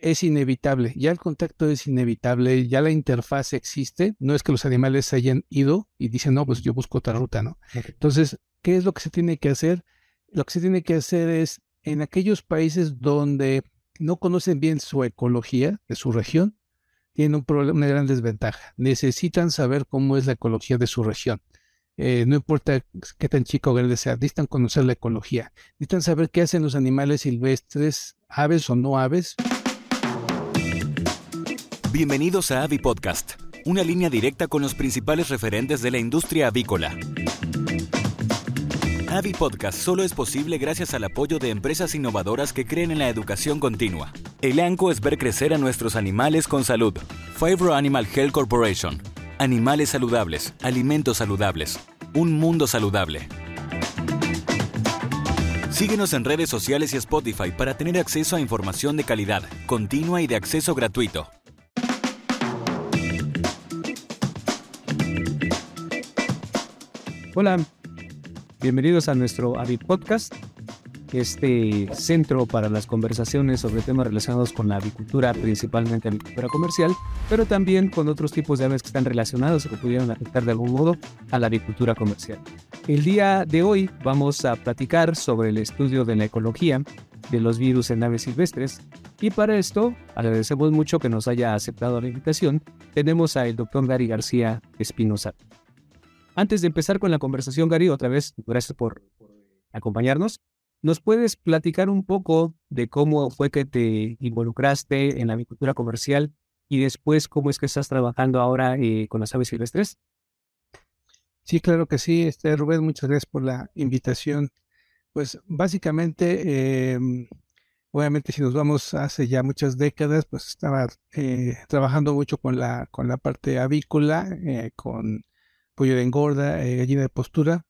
es inevitable, ya el contacto es inevitable, ya la interfaz existe, no es que los animales se hayan ido y dicen, no, pues yo busco otra ruta, ¿no? Entonces, ¿qué es lo que se tiene que hacer? Lo que se tiene que hacer es, en aquellos países donde no conocen bien su ecología de su región, tienen un problema, una gran desventaja. Necesitan saber cómo es la ecología de su región. Eh, no importa qué tan chico o grande sea, necesitan conocer la ecología. Necesitan saber qué hacen los animales silvestres, aves o no aves. Bienvenidos a Avi Podcast, una línea directa con los principales referentes de la industria avícola. Avi Podcast solo es posible gracias al apoyo de empresas innovadoras que creen en la educación continua. El ANCO es ver crecer a nuestros animales con salud. Favro Animal Health Corporation. Animales saludables, alimentos saludables, un mundo saludable. Síguenos en redes sociales y Spotify para tener acceso a información de calidad, continua y de acceso gratuito. Hola, bienvenidos a nuestro AVI Podcast, este centro para las conversaciones sobre temas relacionados con la avicultura, principalmente avicultura comercial, pero también con otros tipos de aves que están relacionados o que pudieran afectar de algún modo a la avicultura comercial. El día de hoy vamos a platicar sobre el estudio de la ecología de los virus en aves silvestres y para esto agradecemos mucho que nos haya aceptado la invitación. Tenemos al doctor Gary García Espinosa. Antes de empezar con la conversación, Gary, otra vez, gracias por, acompañarnos. ¿Nos puedes platicar un poco de cómo fue que te involucraste en la agricultura comercial y después cómo es que estás trabajando ahora eh, con las aves silvestres? Sí, claro que sí. Este, Rubén, muchas gracias por la invitación. Pues básicamente, em, obviamente si nos vamos hace ya muchas décadas, pues estaba eh, trabajando mucho con la, con la parte avícola, eh, con pollo de engorda, eh, gallina de postura,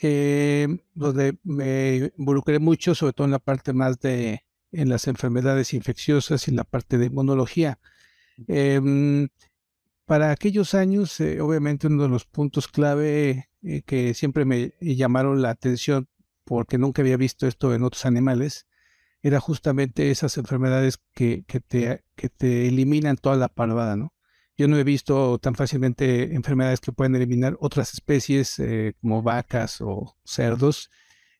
eh, donde me involucré mucho, sobre todo en la parte más de en las enfermedades infecciosas y en la parte de inmunología. Em, para aquellos años, eh, obviamente uno de los puntos clave que siempre me llamaron la atención, porque nunca había visto esto en otros animales, era justamente esas enfermedades que, que, te, que te eliminan toda la parvada, ¿no? Yo no he visto tan fácilmente enfermedades que pueden eliminar otras especies eh, como vacas o cerdos.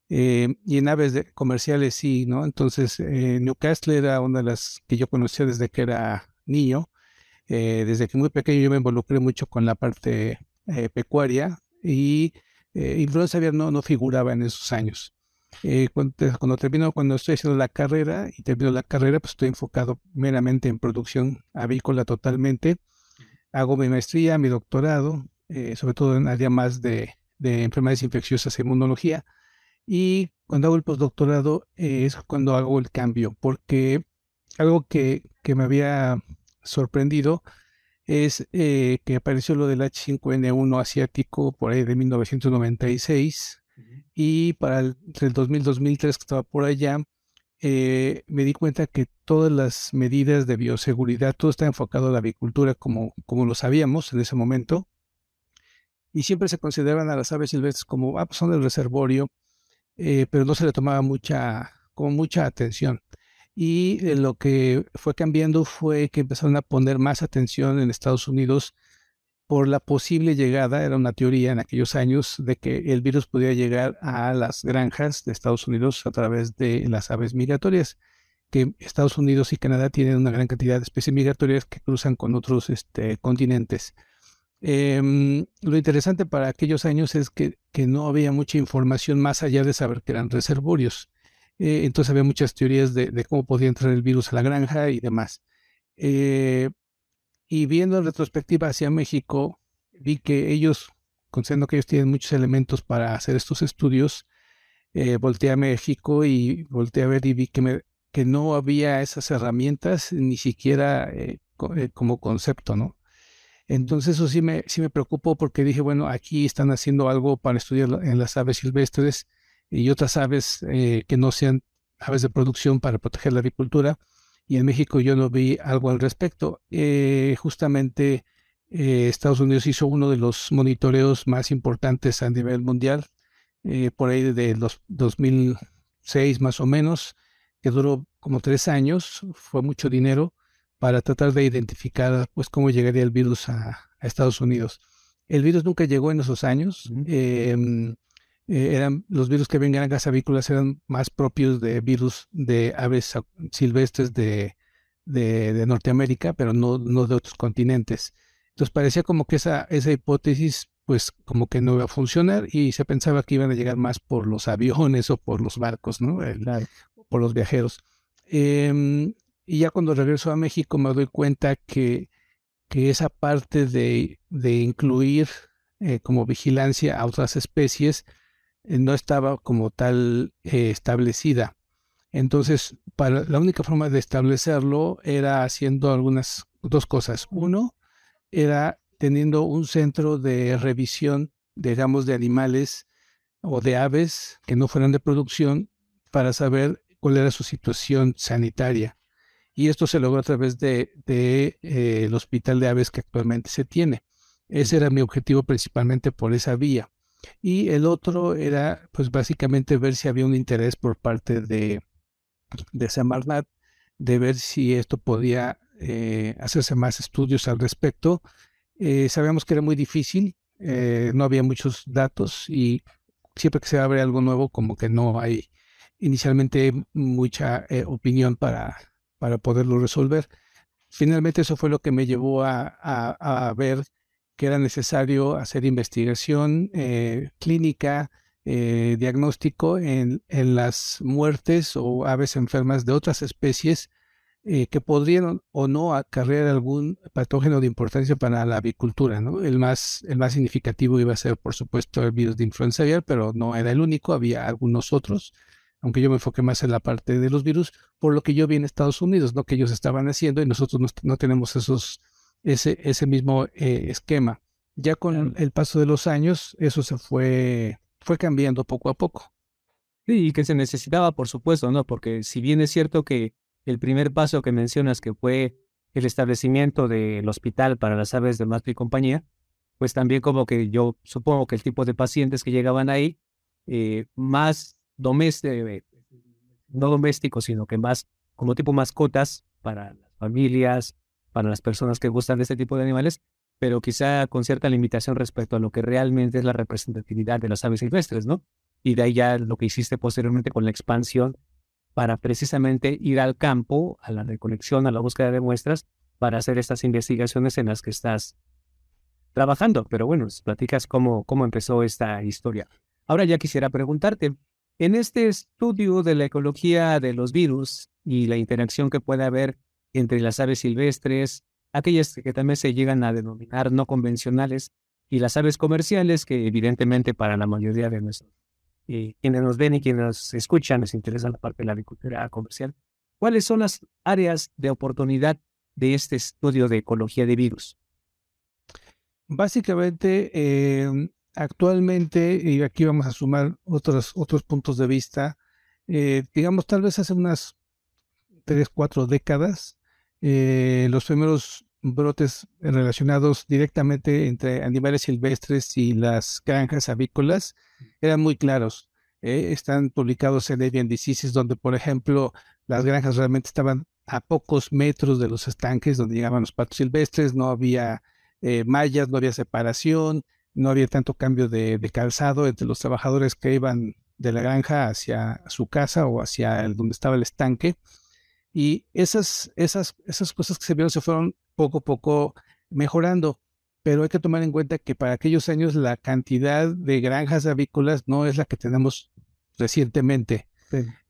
Eh, y en aves comerciales sí, ¿no? Entonces, eh, Newcastle era una de las que yo conocía desde que era niño. desde que muy pequeño yo me involucré mucho con la parte pecuaria y influenza aviar no, no figuraba en esos años. Cuando, cuando, termino, cuando estoy haciendo la carrera y termino la carrera, pues estoy enfocado meramente en producción avícola totalmente hago mi maestría, mi doctorado, eh, sobre todo en área más de, enfermedades infecciosas e inmunología. Y cuando hago el postdoctorado eh, es cuando hago el cambio, porque algo que, me había sorprendido es eh, que apareció lo del H5N1 asiático por ahí de 1996 y para el, entre el 2000-2003 que estaba por allá, eh, me di cuenta que todas las medidas de bioseguridad, todo está enfocado a la avicultura como, como lo sabíamos en ese momento. Y siempre se consideraban a las aves silvestres como, ah, pues son del reservorio, eh, pero no se le tomaba mucha, como mucha atención. Y eh, lo que fue cambiando fue que empezaron a poner más atención en Estados Unidos por la posible llegada, era una teoría en aquellos años, de que el virus podía llegar a las granjas de Estados Unidos a través de las aves migratorias, que Estados Unidos y Canadá tienen una gran cantidad de especies migratorias que cruzan con otros este, continentes. Em, lo interesante para aquellos años es que, no había mucha información más allá de saber que eran reservorios. Eh, entonces había muchas teorías de, cómo podía entrar el virus a la granja y demás. Eh, y viendo en retrospectiva hacia México, vi que ellos, considerando que ellos tienen muchos elementos para hacer estos estudios, eh, volteé a México y volteé a ver y vi que, me, que no había esas herramientas ni siquiera eh, eh, como concepto, ¿no? Entonces eso sí me, sí me preocupó porque dije, bueno, aquí están haciendo algo para estudiar en las aves silvestres y otras aves que no sean aves de producción para proteger la agricultura y en México yo no vi algo al respecto. Eh, justamente eh, Estados Unidos hizo uno de los monitoreos más importantes a nivel mundial, eh, por ahí de los 2006 más o menos, que duró como tres años, fue mucho dinero para tratar de identificar pues cómo llegaría el virus a, Estados Unidos. El virus nunca llegó en esos años. Eh, eran los virus que ven granjas avícolas eran más propios de virus de aves silvestres de, de, Norteamérica, pero no, no, de otros continentes. Entonces parecía como que esa, esa hipótesis pues como que no iba a funcionar y se pensaba que iban a llegar más por los aviones o por los barcos, ¿no? por los viajeros. Em, y ya cuando regreso a México me doy cuenta que, que esa parte de, de incluir eh, como vigilancia a otras especies no estaba como tal eh, establecida. Entonces, para, la única forma de establecerlo era haciendo algunas dos cosas. Uno, era teniendo un centro de revisión, digamos, de animales o de aves que no fueran de producción para saber cuál era su situación sanitaria. Y esto se logró a través de, eh, el hospital de aves que actualmente se tiene. Ese era mi objetivo principalmente por esa vía. Y el otro era, pues básicamente ver si había un interés por parte de, de Semarnat, de ver si esto podía eh, hacerse más estudios al respecto. Eh, sabíamos que era muy difícil, eh, no había muchos datos y siempre que se abre algo nuevo, como que no hay inicialmente mucha opinión para, para poderlo resolver. Finalmente eso fue lo que me llevó a, a ver que era necesario hacer investigación clínica, eh, diagnóstico en, en, las muertes o aves enfermas de otras especies eh, que podrían o no acarrear algún patógeno de importancia para la avicultura. ¿no? El, más, el más significativo iba a ser, por supuesto, el virus de influenza aviar, pero no era el único, había algunos otros, aunque yo me enfoqué más en la parte de los virus, por lo que yo vi en Estados Unidos, ¿no? que ellos estaban haciendo y nosotros no, tenemos esos, ese, ese mismo eh, esquema. Ya con el paso de los años, eso se fue fue cambiando poco a poco. Sí, y que se necesitaba, por supuesto, ¿no? Porque si bien es cierto que el primer paso que mencionas, que fue el establecimiento del hospital para las aves de Mastro y compañía, pues también como que yo supongo que el tipo de pacientes que llegaban ahí, eh, más domésticos, no domésticos, sino que más como tipo mascotas para las familias, para las personas que gustan de este tipo de animales, pero quizá con cierta limitación respecto a lo que realmente es la representatividad de las aves silvestres, ¿no? Y de ahí ya lo que hiciste posteriormente con la expansión para precisamente ir al campo, a la recolección, a la búsqueda de muestras, para hacer estas investigaciones en las que estás trabajando. Pero bueno, platicas cómo, cómo empezó esta historia. Ahora ya quisiera preguntarte, en este estudio de la ecología de los virus y la interacción que puede haber entre las aves silvestres, aquellas que también se llegan a denominar no convencionales y las aves comerciales, que evidentemente para la mayoría de nuestros eh, quienes nos ven y quienes nos escuchan les interesa la parte de la agricultura comercial. ¿Cuáles son las áreas de oportunidad de este estudio de ecología de virus? Básicamente, em, actualmente, y aquí vamos a sumar otros, otros puntos de vista, eh, digamos, tal vez hace unas tres, cuatro décadas, eh, los primeros brotes relacionados directamente entre animales silvestres y las granjas avícolas eran muy claros. Eh, están publicados en Avian Diseases, donde, por ejemplo, las granjas realmente estaban a pocos metros de los estanques donde llegaban los patos silvestres, no había eh, mallas, no había separación, no había tanto cambio de, calzado entre los trabajadores que iban de la granja hacia su casa o hacia el, donde estaba el estanque. Y esas, esas, esas cosas que se vieron se fueron poco a poco mejorando. Pero hay que tomar en cuenta que para aquellos años la cantidad de granjas avícolas no es la que tenemos recientemente.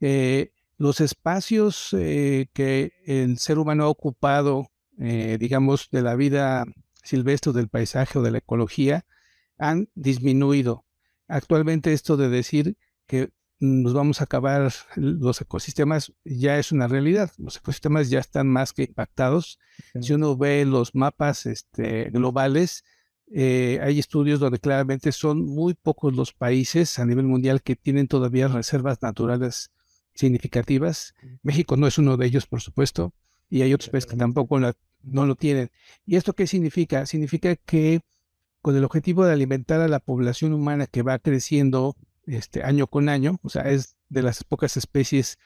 Eh, los espacios eh, que el ser humano ha ocupado, eh, digamos, de la vida silvestre, del paisaje o de la ecología, han disminuido. Actualmente esto de decir que nos vamos a acabar los ecosistemas, ya es una realidad. Los ecosistemas ya están más que impactados. Si uno ve los mapas este, globales, eh, hay estudios donde claramente son muy pocos los países a nivel mundial que tienen todavía reservas naturales significativas. México no es uno de ellos, por supuesto, y hay otros países que tampoco no lo tienen. ¿Y esto qué significa? Significa que con el objetivo de alimentar a la población humana que va creciendo este, año con año, o sea, es de las pocas especies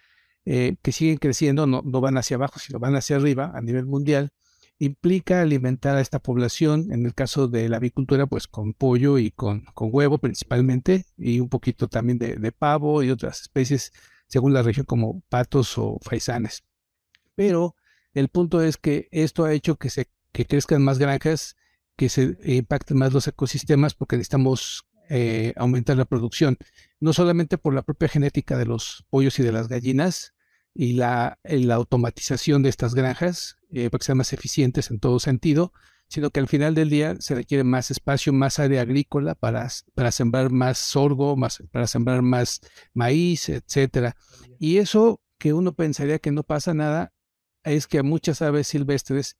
eh, que siguen creciendo, no, van hacia abajo, sino van hacia arriba a nivel mundial, implica alimentar a esta población, en el caso de la avicultura, pues con pollo y con, huevo principalmente, y un poquito también de, de, pavo y otras especies, según la región, como patos o faisanes. Pero el punto es que esto ha hecho que, se, que crezcan más granjas, que se impacten más los ecosistemas, porque necesitamos eh, aumentar la producción, no solamente por la propia genética de los pollos y de las gallinas, y la, la automatización de estas granjas eh, para que sean más eficientes en todo sentido, sino que al final del día se requiere más espacio, más área agrícola para, para sembrar más sorgo, más, para sembrar más maíz, etcétera. Y eso que uno pensaría que no pasa nada, es que a muchas aves silvestres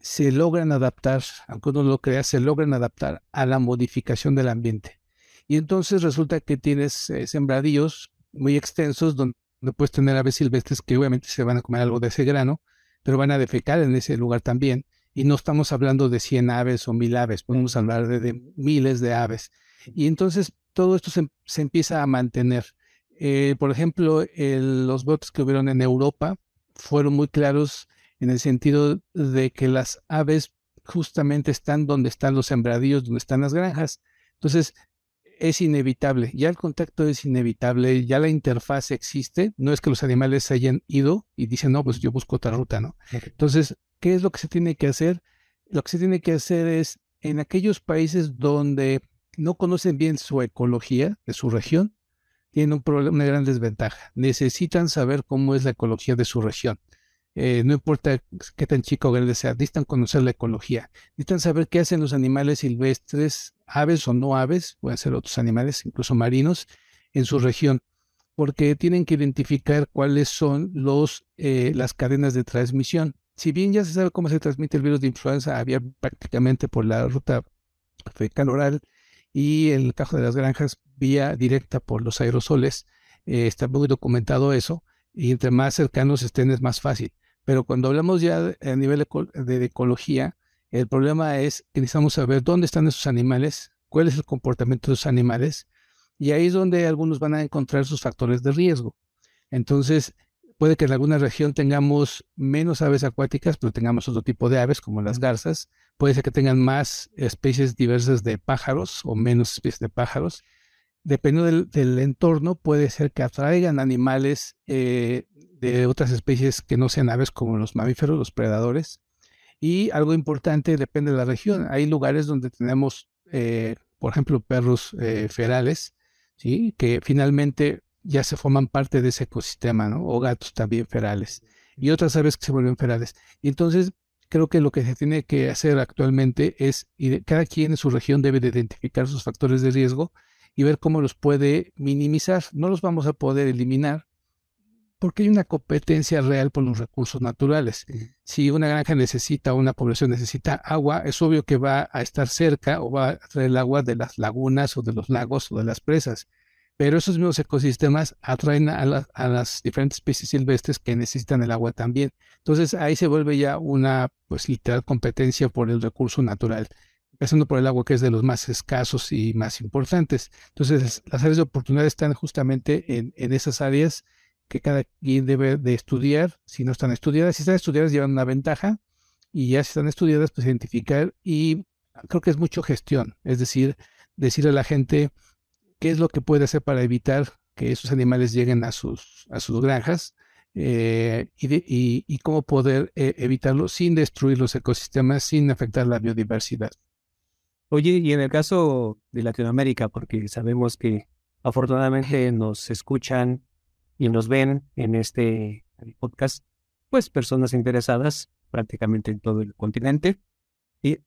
se logran adaptar, aunque uno lo crea, se logran adaptar a la modificación del ambiente. Y entonces resulta que tienes eh, sembradíos muy extensos donde puedes tener aves silvestres que obviamente se van a comer algo de ese grano, pero van a defecar en ese lugar también. Y no estamos hablando de 100 aves o 1000 aves, podemos hablar de, miles de aves. Y entonces todo esto se, empieza a mantener. Eh, por ejemplo, los brotes que hubieron en Europa fueron muy claros en el sentido de que las aves justamente están donde están los sembradíos, donde están las granjas. Entonces, es inevitable, ya el contacto es inevitable, ya la interfaz existe, no es que los animales se hayan ido y dicen, no, pues yo busco otra ruta, ¿no? Entonces, ¿qué es lo que se tiene que hacer? Lo que se tiene que hacer es, en aquellos países donde no conocen bien su ecología de su región, tienen un problema, una gran desventaja. Necesitan saber cómo es la ecología de su región. Eh, no importa qué tan chico o grande sea, necesitan conocer la ecología, necesitan saber qué hacen los animales silvestres, aves o no aves, pueden ser otros animales, incluso marinos, en su región, porque tienen que identificar cuáles son los, eh, las cadenas de transmisión. Si bien ya se sabe cómo se transmite el virus de influenza había prácticamente por la ruta fecal oral y en el caso de las granjas vía directa por los aerosoles, eh, está muy documentado eso, y entre más cercanos estén es más fácil. Pero cuando hablamos ya a nivel de ecología, el problema es que necesitamos saber dónde están esos animales, cuál es el comportamiento de esos animales, y ahí es donde algunos van a encontrar sus factores de riesgo. Entonces, puede que en alguna región tengamos menos aves acuáticas, pero tengamos otro tipo de aves, como las garzas. Puede ser que tengan más especies diversas de pájaros o menos especies de pájaros. Dependiendo del, entorno, puede ser que atraigan animales eh, de otras especies que no sean aves como los mamíferos, los predadores. Y algo importante depende de la región. Hay lugares donde tenemos, eh, por ejemplo, perros eh, ferales, ¿sí? que finalmente ya se forman parte de ese ecosistema, ¿no? o gatos también ferales, y otras aves que se vuelven ferales. Y entonces, creo que lo que se tiene que hacer actualmente es, cada quien en su región debe de identificar sus factores de riesgo y ver cómo los puede minimizar. No los vamos a poder eliminar, porque hay una competencia real por los recursos naturales. Si una granja necesita, una población necesita agua, es obvio que va a estar cerca o va a traer el agua de las lagunas o de los lagos o de las presas. Pero esos mismos ecosistemas atraen a, las diferentes especies silvestres que necesitan el agua también. Entonces ahí se vuelve ya una, pues literal, competencia por el recurso natural, empezando por el agua que es de los más escasos y más importantes. Entonces las áreas de oportunidad están justamente en, en esas áreas que cada quien debe de estudiar, si no están estudiadas. Si están estudiadas llevan una ventaja y ya si están estudiadas, pues identificar y creo que es mucho gestión, es decir, decirle a la gente qué es lo que puede hacer para evitar que esos animales lleguen a sus, a sus granjas eh, y, cómo poder eh, evitarlo sin destruir los ecosistemas, sin afectar la biodiversidad. Oye, y en el caso de Latinoamérica, porque sabemos que afortunadamente nos escuchan y nos ven en este podcast, pues personas interesadas prácticamente en todo el continente. Y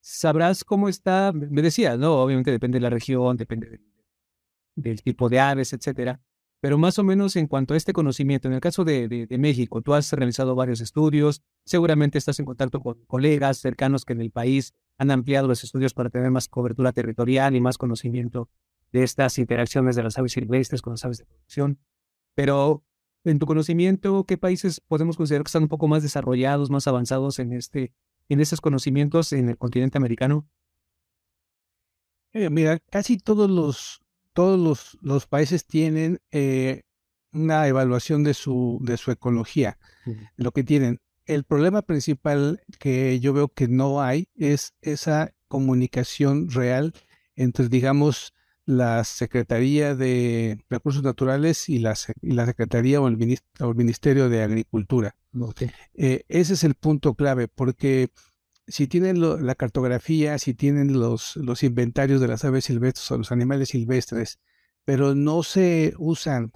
sabrás cómo está, me decía, ¿no? Obviamente depende de la región, depende del, tipo de aves, etcétera. Pero más o menos en cuanto a este conocimiento, en el caso de, de, México, tú has realizado varios estudios, seguramente estás en contacto con colegas cercanos que en el país han ampliado los estudios para tener más cobertura territorial y más conocimiento de estas interacciones de las aves silvestres con las aves de producción. Pero en tu conocimiento, ¿qué países podemos considerar que están un poco más desarrollados, más avanzados en, este, en estos conocimientos en el continente americano? Eh, mira, casi todos los, todos los, los países tienen eh, una evaluación de su, de su ecología, lo que tienen. El problema principal que yo veo que no hay es esa comunicación real entre, digamos, la Secretaría de Recursos Naturales y la, y la Secretaría o el, Ministerio de Agricultura. Eh, ese es el punto clave, porque si tienen la cartografía, si tienen los, los inventarios de las aves silvestres o los animales silvestres, pero no se usan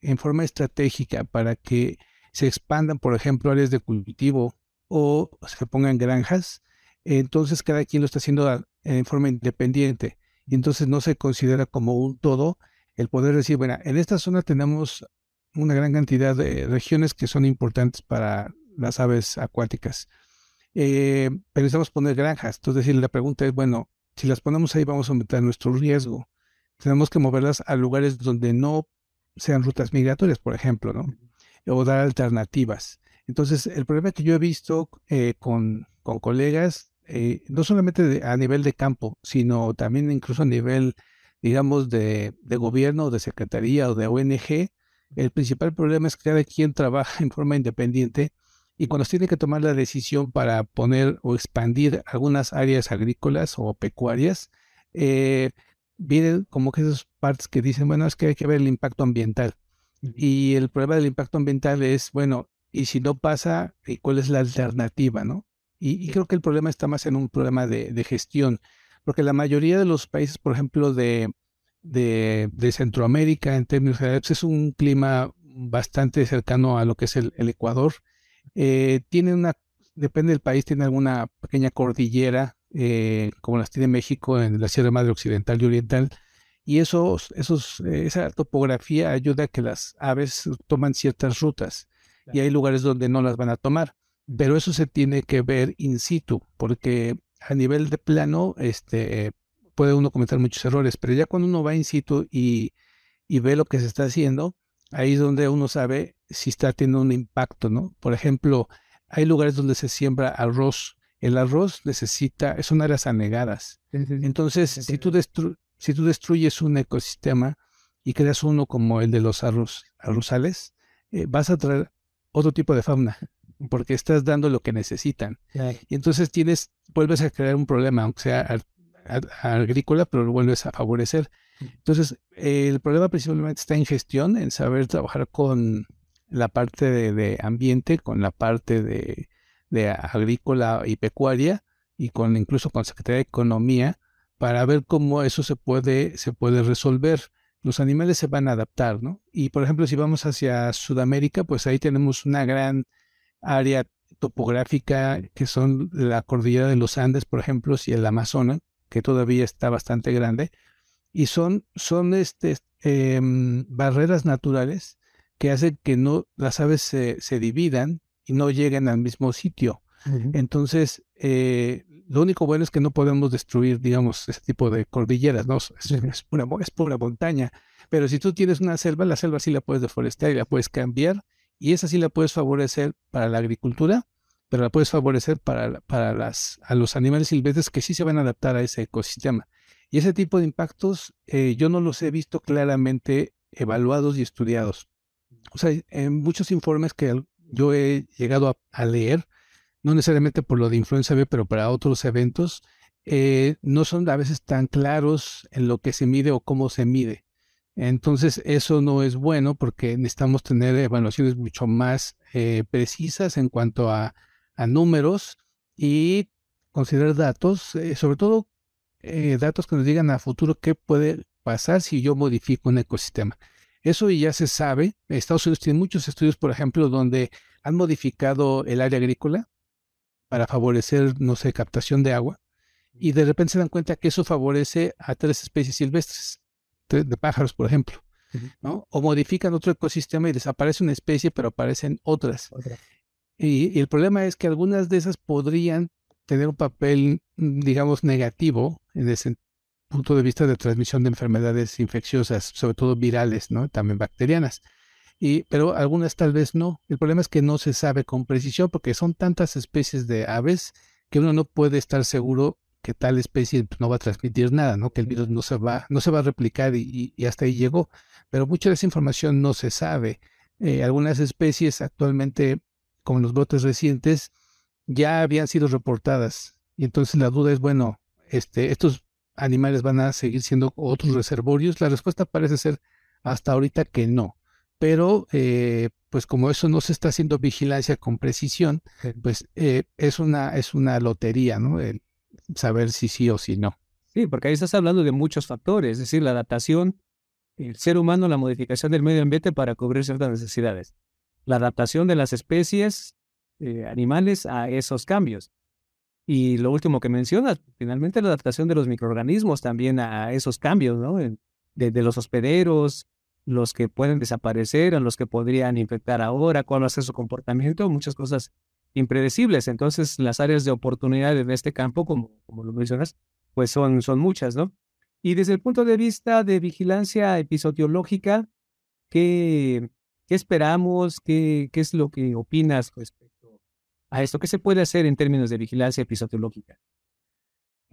en forma estratégica para que se expandan, por ejemplo, áreas de cultivo o se pongan granjas, entonces cada quien lo está haciendo en forma independiente y entonces no se considera como un todo el poder decir, bueno, en esta zona tenemos una gran cantidad de regiones que son importantes para las aves acuáticas. Eh, pero necesitamos poner granjas. Entonces, la pregunta es, bueno, si las ponemos ahí vamos a aumentar nuestro riesgo. Tenemos que moverlas a lugares donde no sean rutas migratorias, por ejemplo, ¿no? O dar alternativas. Entonces, el problema que yo he visto eh, con, con colegas eh, no solamente a nivel de campo, sino también incluso a nivel, digamos, de, de gobierno, de secretaría o de ONG, el principal problema es que cada quien trabaja en forma independiente y cuando se tiene que tomar la decisión para poner o expandir algunas áreas agrícolas o pecuarias, eh, vienen como que esas partes que dicen, bueno, es que hay que ver el impacto ambiental. Y el problema del impacto ambiental es, bueno, y si no pasa, ¿cuál es la alternativa, no? Y, creo que el problema está más en un problema de, gestión, porque la mayoría de los países, por ejemplo, de, de, Centroamérica, en términos generales, es un clima bastante cercano a lo que es el, Ecuador. Eh, tiene una, depende del país, tiene alguna pequeña cordillera, eh, como las tiene México en la Sierra Madre Occidental y Oriental, y esos, esos, esa topografía ayuda a que las aves toman ciertas rutas, y hay lugares donde no las van a tomar pero eso se tiene que ver in situ, porque a nivel de plano, este, puede uno cometer muchos errores, pero ya cuando uno va in situ y, y ve lo que se está haciendo, ahí es donde uno sabe si está teniendo un impacto, ¿no? Por ejemplo, hay lugares donde se siembra arroz. El arroz necesita, son áreas anegadas. Entonces, si tú, si tú destruyes un ecosistema y creas uno como el de los arroz, arrozales, eh, vas a traer otro tipo de fauna porque estás dando lo que necesitan. Y entonces tienes, vuelves a crear un problema, aunque sea agrícola, pero lo vuelves a favorecer. Entonces, el problema principalmente está en gestión, en saber trabajar con la parte de, ambiente, con la parte de, agrícola y pecuaria, y con incluso con Secretaría de Economía, para ver cómo eso se puede, se puede resolver. Los animales se van a adaptar, ¿no? Y por ejemplo, si vamos hacia Sudamérica, pues ahí tenemos una gran área topográfica que son la cordillera de los Andes, por ejemplo, y el Amazonas, que todavía está bastante grande, y son, son este, em, barreras naturales que hacen que no las aves se, se dividan y no lleguen al mismo sitio. Entonces, eh, lo único bueno es que no podemos destruir, digamos, ese tipo de cordilleras, ¿no? Es, es, pura, es pura montaña. Pero si tú tienes una selva, la selva sí la puedes deforestar y la puedes cambiar y esa sí la puedes favorecer para la agricultura, pero la puedes favorecer para, para las, a los animales silvestres que sí se van a adaptar a ese ecosistema. Y ese tipo de impactos eh, yo no los he visto claramente evaluados y estudiados. O sea, en muchos informes que yo he llegado a, leer, no necesariamente por lo de influenza B, pero para otros eventos, eh, no son a veces tan claros en lo que se mide o cómo se mide. Entonces, eso no es bueno porque necesitamos tener evaluaciones mucho más eh, precisas en cuanto a, números y considerar datos, eh, sobre todo datos que nos digan a futuro qué puede pasar si yo modifico un ecosistema. Eso ya se sabe. Estados Unidos tiene muchos estudios, por ejemplo, donde han modificado el área agrícola para favorecer, no sé, captación de agua. Y de repente se dan cuenta que eso favorece a tres especies silvestres de pájaros, por ejemplo, ¿no? O modifican otro ecosistema y desaparece una especie, pero aparecen otras. Y, el problema es que algunas de esas podrían tener un papel, mm, digamos, negativo en ese punto de vista de transmisión de enfermedades infecciosas, sobre todo virales, ¿no? También bacterianas. Y, pero algunas tal vez no. El problema es que no se sabe con precisión porque son tantas especies de aves que uno no puede estar seguro que tal especie pues, no va a transmitir nada, ¿no? Que el virus no se va, no se va a replicar y, hasta ahí llegó. Pero mucha de esa información no se sabe. Eh, algunas especies actualmente, como los brotes recientes, ya habían sido reportadas. Y entonces la duda es, bueno, este, estos animales van a seguir siendo otros reservorios. La respuesta parece ser hasta ahorita que no. Pero, eh, pues como eso no se está haciendo vigilancia con precisión, pues eh, es, una, es una lotería, ¿no? El saber si sí o si no. Sí, porque ahí estás hablando de muchos factores, es decir, la adaptación, el ser humano, la modificación del medio ambiente para cubrir ciertas necesidades, la adaptación de las especies eh, animales a esos cambios. Y lo último que mencionas, finalmente la adaptación de los microorganismos también a esos cambios, ¿no? De, los hospederos, los que pueden desaparecer, a los que podrían infectar ahora, cuál va a ser su comportamiento, muchas cosas impredecibles. Entonces, las áreas de oportunidad de este campo, como, como lo mencionas, pues son, son muchas, ¿no? Y desde el punto de vista de vigilancia episodiológica, ¿qué, qué esperamos? ¿Qué, ¿Qué es lo que opinas respecto a esto? ¿Qué se puede hacer en términos de vigilancia episodiológica?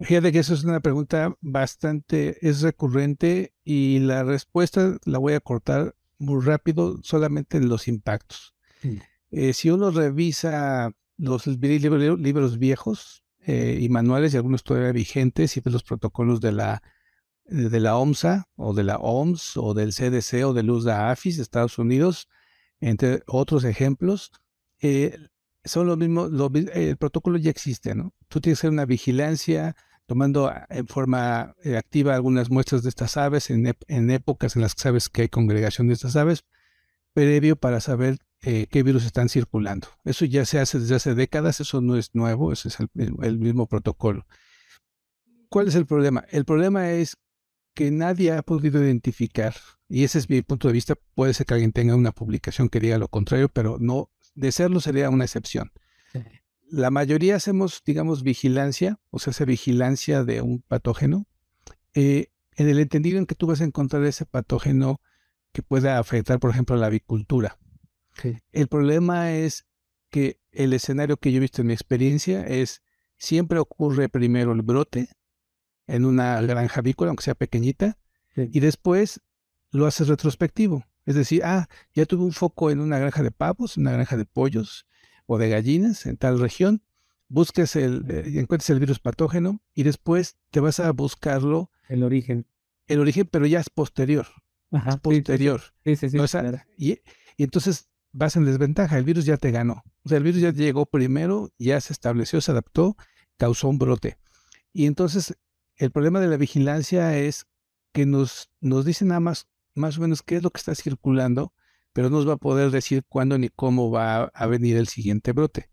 Fíjate que eso es una pregunta bastante, es recurrente y la respuesta la voy a cortar muy rápido solamente en los impactos. Mm. Eh, si uno revisa los libros, viejos eh, y manuales y algunos todavía vigentes y de los protocolos de la, de la OMSA o de la OMS o del CDC o del USDA-AFIS de Estados Unidos, entre otros ejemplos, eh, son los mismos, el protocolo ya existe, ¿no? Tú tienes que hacer una vigilancia tomando ah, en forma eh, activa algunas muestras de estas aves en, épocas en las que sabes que hay congregación de estas aves, previo para saber eh, qué virus están circulando. Eso ya se hace desde hace décadas, eso no es nuevo, ese es el, mismo protocolo. ¿Cuál es el problema? El problema es que nadie ha podido identificar, y ese es mi punto de vista, puede ser que alguien tenga una publicación que diga lo contrario, pero no de serlo sería una excepción. La mayoría hacemos, digamos, vigilancia, o sea, hace vigilancia de un patógeno, eh, en el entendido en que tú vas a encontrar ese patógeno que pueda afectar, por ejemplo, a la avicultura. El problema es que el escenario que yo he visto en mi experiencia es siempre ocurre primero el brote en una granja avícola, aunque sea pequeñita, y después lo haces retrospectivo. Es decir, ah, ya tuve un foco en una granja de pavos, una granja de pollos o de gallinas en tal región, busques el, eh, encuentres el virus patógeno y después te vas a buscarlo. El origen. El origen, pero ya es posterior. Ajá, posterior. Sí, sí, sí. y, entonces vas en desventaja, el virus ya te ganó. O sea, el virus ya llegó primero, ya se estableció, se adaptó, causó un brote. Y entonces el problema de la vigilancia es que nos, nos dicen nada más más o menos qué es lo que está circulando, pero no nos va a poder decir cuándo ni cómo va a venir el siguiente brote.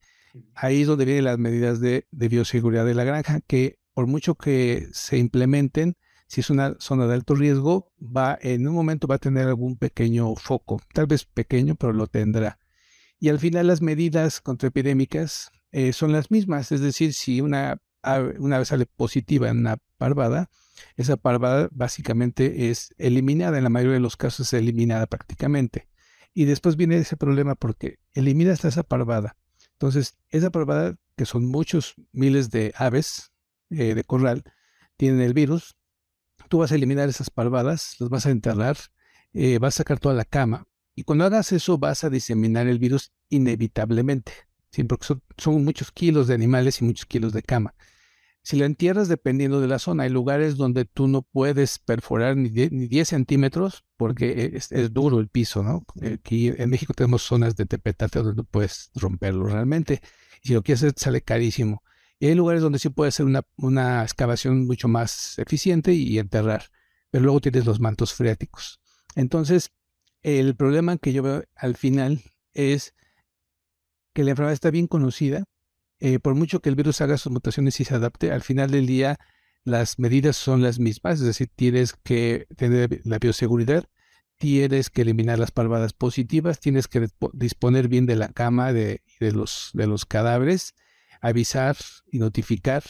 Ahí es donde vienen las medidas de, bioseguridad de la granja, que por mucho que se implementen, si es una zona de alto riesgo, va en un momento va a tener algún pequeño foco, tal vez pequeño, pero lo tendrá. Y al final las medidas contraepidémicas eh, son las mismas, es decir, si una, una vez sale positiva en una parvada, esa parvada básicamente es eliminada, en la mayoría de los casos es eliminada prácticamente. Y después viene ese problema porque eliminas esa parvada. Entonces, esa parvada, que son muchos miles de aves eh, de corral, tienen el virus, tú vas a eliminar esas parvadas, los vas a enterrar, eh, vas a sacar toda la cama. Y cuando hagas eso, vas a diseminar el virus inevitablemente, ¿sí? porque son muchos kilos de animales y muchos kilos de cama. Si la entierras dependiendo de la zona, hay lugares donde tú no puedes perforar ni 10, centímetros porque es, duro el piso, ¿no? Aquí en México tenemos zonas de tepetate donde no puedes romperlo realmente. Y si lo quieres hacer, sale carísimo. Y hay lugares donde sí puede ser una, una excavación mucho más eficiente y enterrar. Pero luego tienes los mantos freáticos. Entonces, el problema que yo veo al final es que la enfermedad está bien conocida, eh, por mucho que el virus haga sus mutaciones y se adapte, al final del día las medidas son las mismas, es decir, tienes que tener la bioseguridad, tienes que eliminar las parvadas positivas, tienes que disponer bien de la cama de, de los cadáveres, avisar y notificar,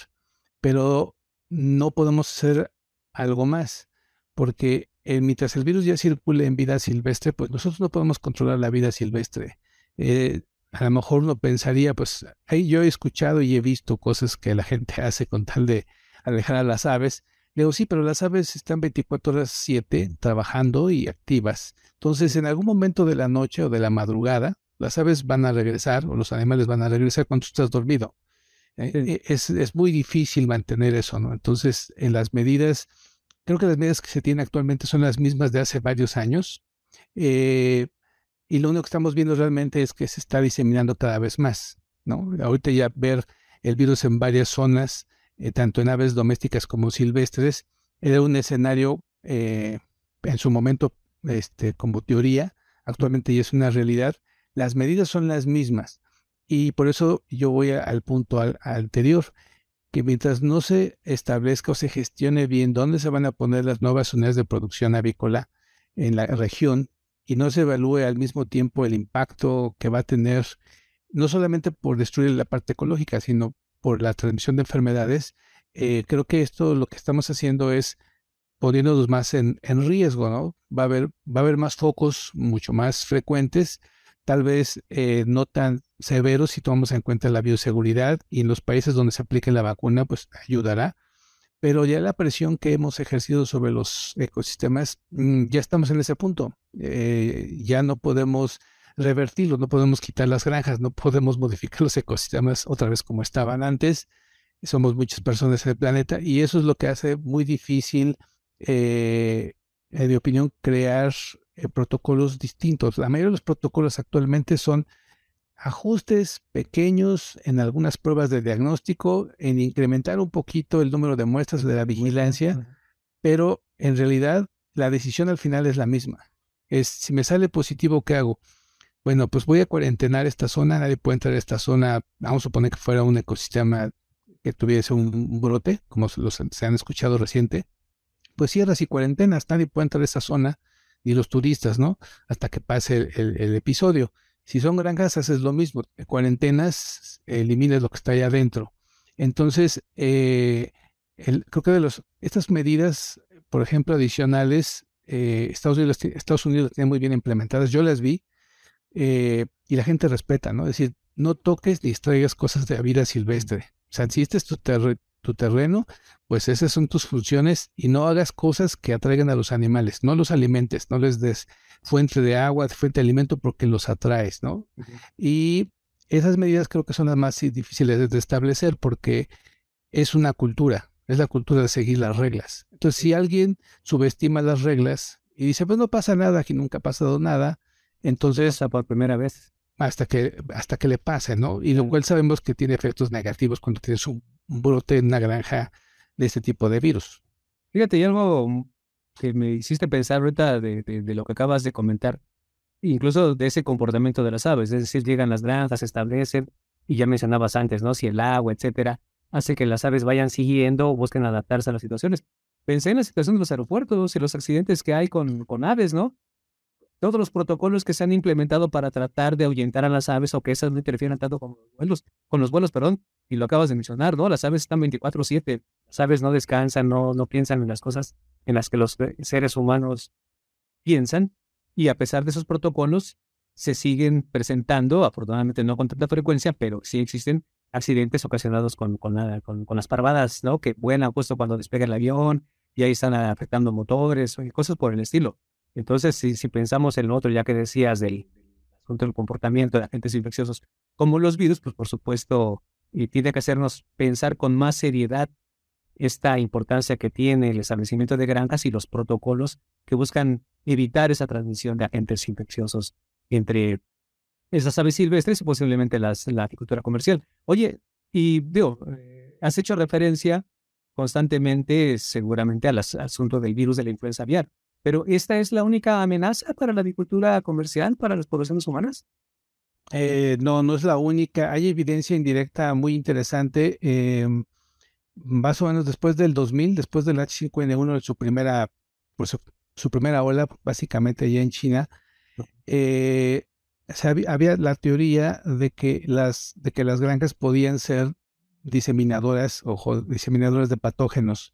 pero no podemos hacer algo más, porque eh, mientras el virus ya circule en vida silvestre, pues nosotros no podemos controlar la vida silvestre. Eh, a lo mejor uno pensaría, pues ahí yo he escuchado y he visto cosas que la gente hace con tal de alejar a las aves. Le digo, sí, pero las aves están 24 horas 7 trabajando y activas. Entonces, en algún momento de la noche o de la madrugada, las aves van a regresar o los animales van a regresar cuando tú estás dormido. Eh, eh, es, es, muy difícil mantener eso, ¿no? Entonces, en las medidas, creo que las medidas que se tienen actualmente son las mismas de hace varios años. Eh, y lo único que estamos viendo realmente es que se está diseminando cada vez más, ¿no? Ahorita ya ver el virus en varias zonas, tanto en aves domésticas como silvestres, era un escenario en su momento este, como teoría, actualmente ya es una realidad. Las medidas son las mismas y por eso yo voy al punto anterior, que mientras no se establezca o se gestione bien dónde se van a poner las nuevas unidades de producción avícola en la región y no se evalúe al mismo tiempo el impacto que va a tener, no solamente por destruir la parte ecológica, sino por la transmisión de enfermedades, eh, creo que esto lo que estamos haciendo es poniéndonos más en, riesgo, ¿no? Va a, haber, va a haber más focos mucho más frecuentes tal vez eh, no tan severos si tomamos en cuenta la bioseguridad y en los países donde se aplique la vacuna, pues ayudará. Pero ya la presión que hemos ejercido sobre los ecosistemas, mm, ya estamos en ese punto. Eh, ya no podemos revertirlo, no podemos quitar las granjas, no podemos modificar los ecosistemas otra vez como estaban antes. Somos muchas personas en el planeta y eso es lo que hace muy difícil, eh, en mi opinión, crear eh, protocolos distintos. La mayoría de los protocolos actualmente son ajustes pequeños en algunas pruebas de diagnóstico, en incrementar un poquito el número de muestras de la vigilancia, pero en realidad la decisión al final es la misma. Es si me sale positivo, ¿qué hago? Bueno, pues voy a cuarentenar esta zona, nadie puede entrar a esta zona, vamos a suponer que fuera un ecosistema que tuviese un, brote, como los, se han escuchado reciente, pues cierras y cuarentenas, nadie puede entrar a esa zona, y los turistas, ¿no? Hasta que pase el, episodio. Si son granjas, haces lo mismo. Cuarentenas, elimines lo que está ahí adentro. Entonces, eh, creo que de los, estas medidas, por ejemplo, adicionales, eh, Estados, Unidos, Estados Unidos las tiene muy bien implementadas. Yo las vi eh, y la gente respeta, ¿no? Es decir, no toques ni extraigas cosas de la vida silvestre. O sea, si este es tu, tu terreno, pues esas son tus funciones y no hagas cosas que atraigan a los animales, no los alimentes, no les des fuente de agua, fuente de alimento porque los atraes, ¿no? Y esas medidas creo que son las más difíciles de establecer porque es una cultura, es la cultura de seguir las reglas. Entonces, si alguien subestima las reglas y dice, pues no pasa nada, aquí nunca ha pasado nada, entonces... Pasa por primera vez. Hasta que, hasta que le pase, ¿no? Y lo cual sabemos que tiene efectos negativos cuando tienes un brote en una granja de este tipo de virus. Fíjate, y algo que me hiciste pensar ahorita de, de, lo que acabas de comentar, incluso de ese comportamiento de las aves, es decir, llegan las granjas, se establecen, y ya mencionabas antes, ¿no? Si el agua, etcétera, hace que las aves vayan siguiendo o busquen adaptarse a las situaciones. Pensé en la situación de los aeropuertos y los accidentes que hay con, con aves, ¿no? Todos los protocolos que se han implementado para tratar de ahuyentar a las aves o que esas no interfieran tanto con los vuelos, con los vuelos, perdón, y lo acabas de mencionar, ¿no? Las aves están 24/7, las aves no descansan, no, no piensan en las cosas en las que los seres humanos piensan, y a pesar de esos protocolos, se siguen presentando, afortunadamente no con tanta frecuencia, pero sí existen accidentes ocasionados con, con, con, las parvadas, ¿no? Que vuelan justo cuando despega el avión y ahí están afectando motores y cosas por el estilo. Entonces, si, pensamos en lo otro, ya que decías del, asunto del comportamiento de agentes infecciosos como los virus, pues por supuesto, y tiene que hacernos pensar con más seriedad esta importancia que tiene el establecimiento de granjas y los protocolos que buscan evitar esa transmisión de agentes infecciosos entre esas aves silvestres y posiblemente las, la agricultura comercial. Oye, y digo, eh, has hecho referencia constantemente seguramente al asunto del virus de la influenza aviar. Pero ¿esta es la única amenaza para la agricultura comercial, para las poblaciones humanas? Eh, no, no es la única. Hay evidencia indirecta muy interesante. Eh, más o menos después del 2000, después del H5N1, su primera, pues, su, primera ola, básicamente allá en China, eh, había, la teoría de que las, de que las granjas podían ser diseminadoras o diseminadoras de patógenos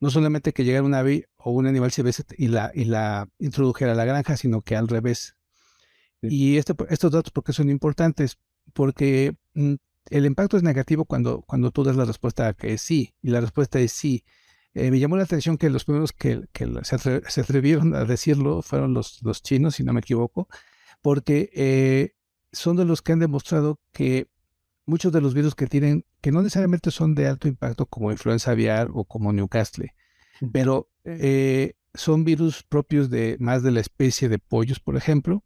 no solamente que llegara un ave o un animal silvestre y la, y la introdujera a la granja, sino que al revés. Y este, estos datos, ¿por qué son importantes? Porque mm, el impacto es negativo cuando, cuando tú das la respuesta que es sí, y la respuesta es sí. Eh, me llamó la atención que los primeros que, se, atrevieron a decirlo fueron los, los chinos, si no me equivoco, porque eh, son de los que han demostrado que muchos de los virus que tienen, que no necesariamente son de alto impacto como influenza aviar o como Newcastle, pero eh, son virus propios de más de la especie de pollos, por ejemplo,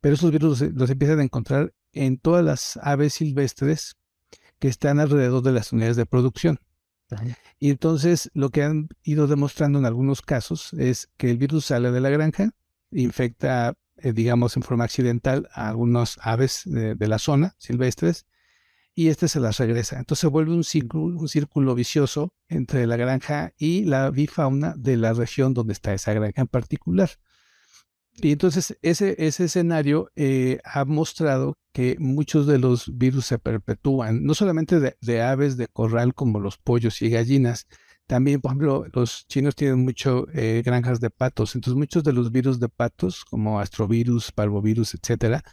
pero esos virus los empiezan a encontrar en todas las aves silvestres que están alrededor de las unidades de producción. Y entonces lo que han ido demostrando en algunos casos es que el virus sale de la granja, infecta, eh, digamos, en forma accidental a algunas aves de, la zona silvestres y este se las regresa. Entonces se vuelve un círculo, un círculo vicioso entre la granja y la bifauna de la región donde está esa granja en particular. Y entonces ese, ese escenario eh, ha mostrado que muchos de los virus se perpetúan, no solamente de, aves de corral como los pollos y gallinas, también, por ejemplo, los chinos tienen mucho eh, granjas de patos, entonces muchos de los virus de patos, como astrovirus, parvovirus, etcétera,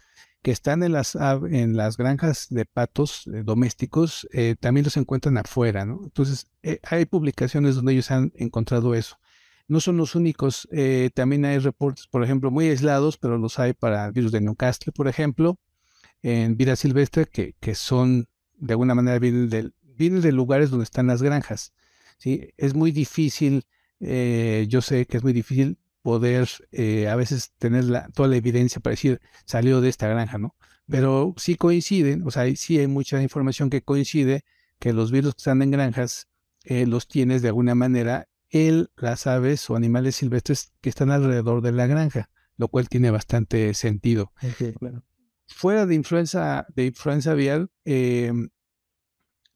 que están en las, en las granjas de patos eh, domésticos, también los encuentran afuera, ¿no? Entonces, hay publicaciones donde ellos han encontrado eso no son los únicos. Eh, también hay reportes, por ejemplo, muy aislados, pero los hay para virus de Newcastle, por ejemplo, en vida silvestre, que, que son, de alguna manera, vienen de, vienen de lugares donde están las granjas. ¿sí? Es muy difícil, eh, yo sé que es muy difícil poder eh, a veces tener la, toda la evidencia para decir salió de esta granja, ¿no? Pero sí coinciden, o sea, sí hay mucha información que coincide que los virus que están en granjas los tienes de alguna manera el, las aves o animales silvestres que están alrededor de la granja, lo cual tiene bastante sentido. Fuera de influenza, de influenza aviar, eh,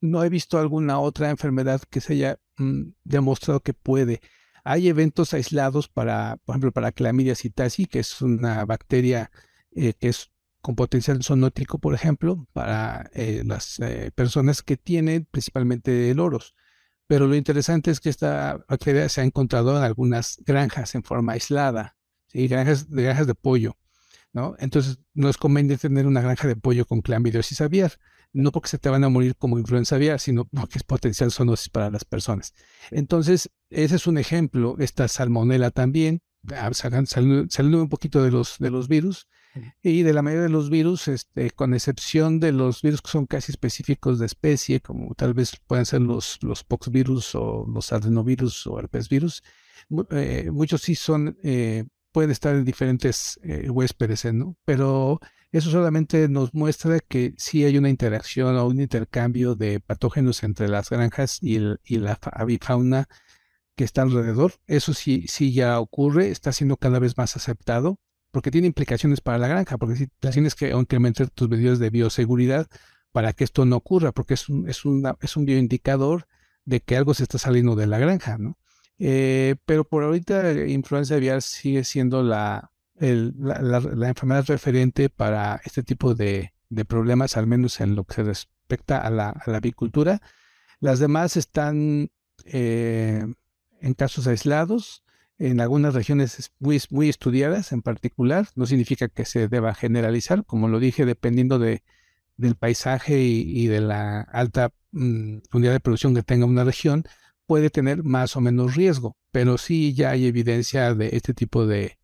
no he visto alguna otra enfermedad que se haya mm, demostrado que puede. Hay eventos aislados para, por ejemplo, para Clamidia citasi, que es una bacteria eh, que es con potencial zoonótico, por ejemplo, para eh, las personas que tienen principalmente loros. Pero lo interesante es que esta bacteria se ha encontrado en algunas granjas en forma aislada, granjas, de granjas de pollo. ¿no? Entonces, no es conveniente tener una granja de pollo con clamidosis aviar, no porque se te van a morir como influenza aviar, sino porque es potencial zoonosis para las personas. Entonces, ese es un ejemplo. Esta salmonela también, ah, saliendo un poquito de los, de los virus, y de la mayoría de los virus, este, con excepción de los virus que son casi específicos de especie, como tal vez puedan ser los, los poxvirus o los adenovirus o herpesvirus, eh, muchos sí son, eh, pueden estar en diferentes eh, huéspedes, ¿no? Pero eso solamente nos muestra que sí hay una interacción o un intercambio de patógenos entre las granjas y, la avifauna que está alrededor. Eso sí, sí ya ocurre, está siendo cada vez más aceptado porque tiene implicaciones para la granja, porque si tienes que incrementar tus medidas de bioseguridad para que esto no ocurra, porque es un, es es un bioindicador de que algo se está saliendo de la granja, ¿no? Eh, pero por ahorita influenza aviar sigue siendo la, la, enfermedad referente para este tipo de, problemas, al menos en lo que se respecta a la, avicultura. Las demás están eh, en casos aislados, en algunas regiones muy, muy estudiadas en particular. No significa que se deba generalizar, como lo dije, dependiendo de, del paisaje y, de la alta mm, unidad de producción que tenga una región, puede tener más o menos riesgo, pero sí ya hay evidencia de este tipo de,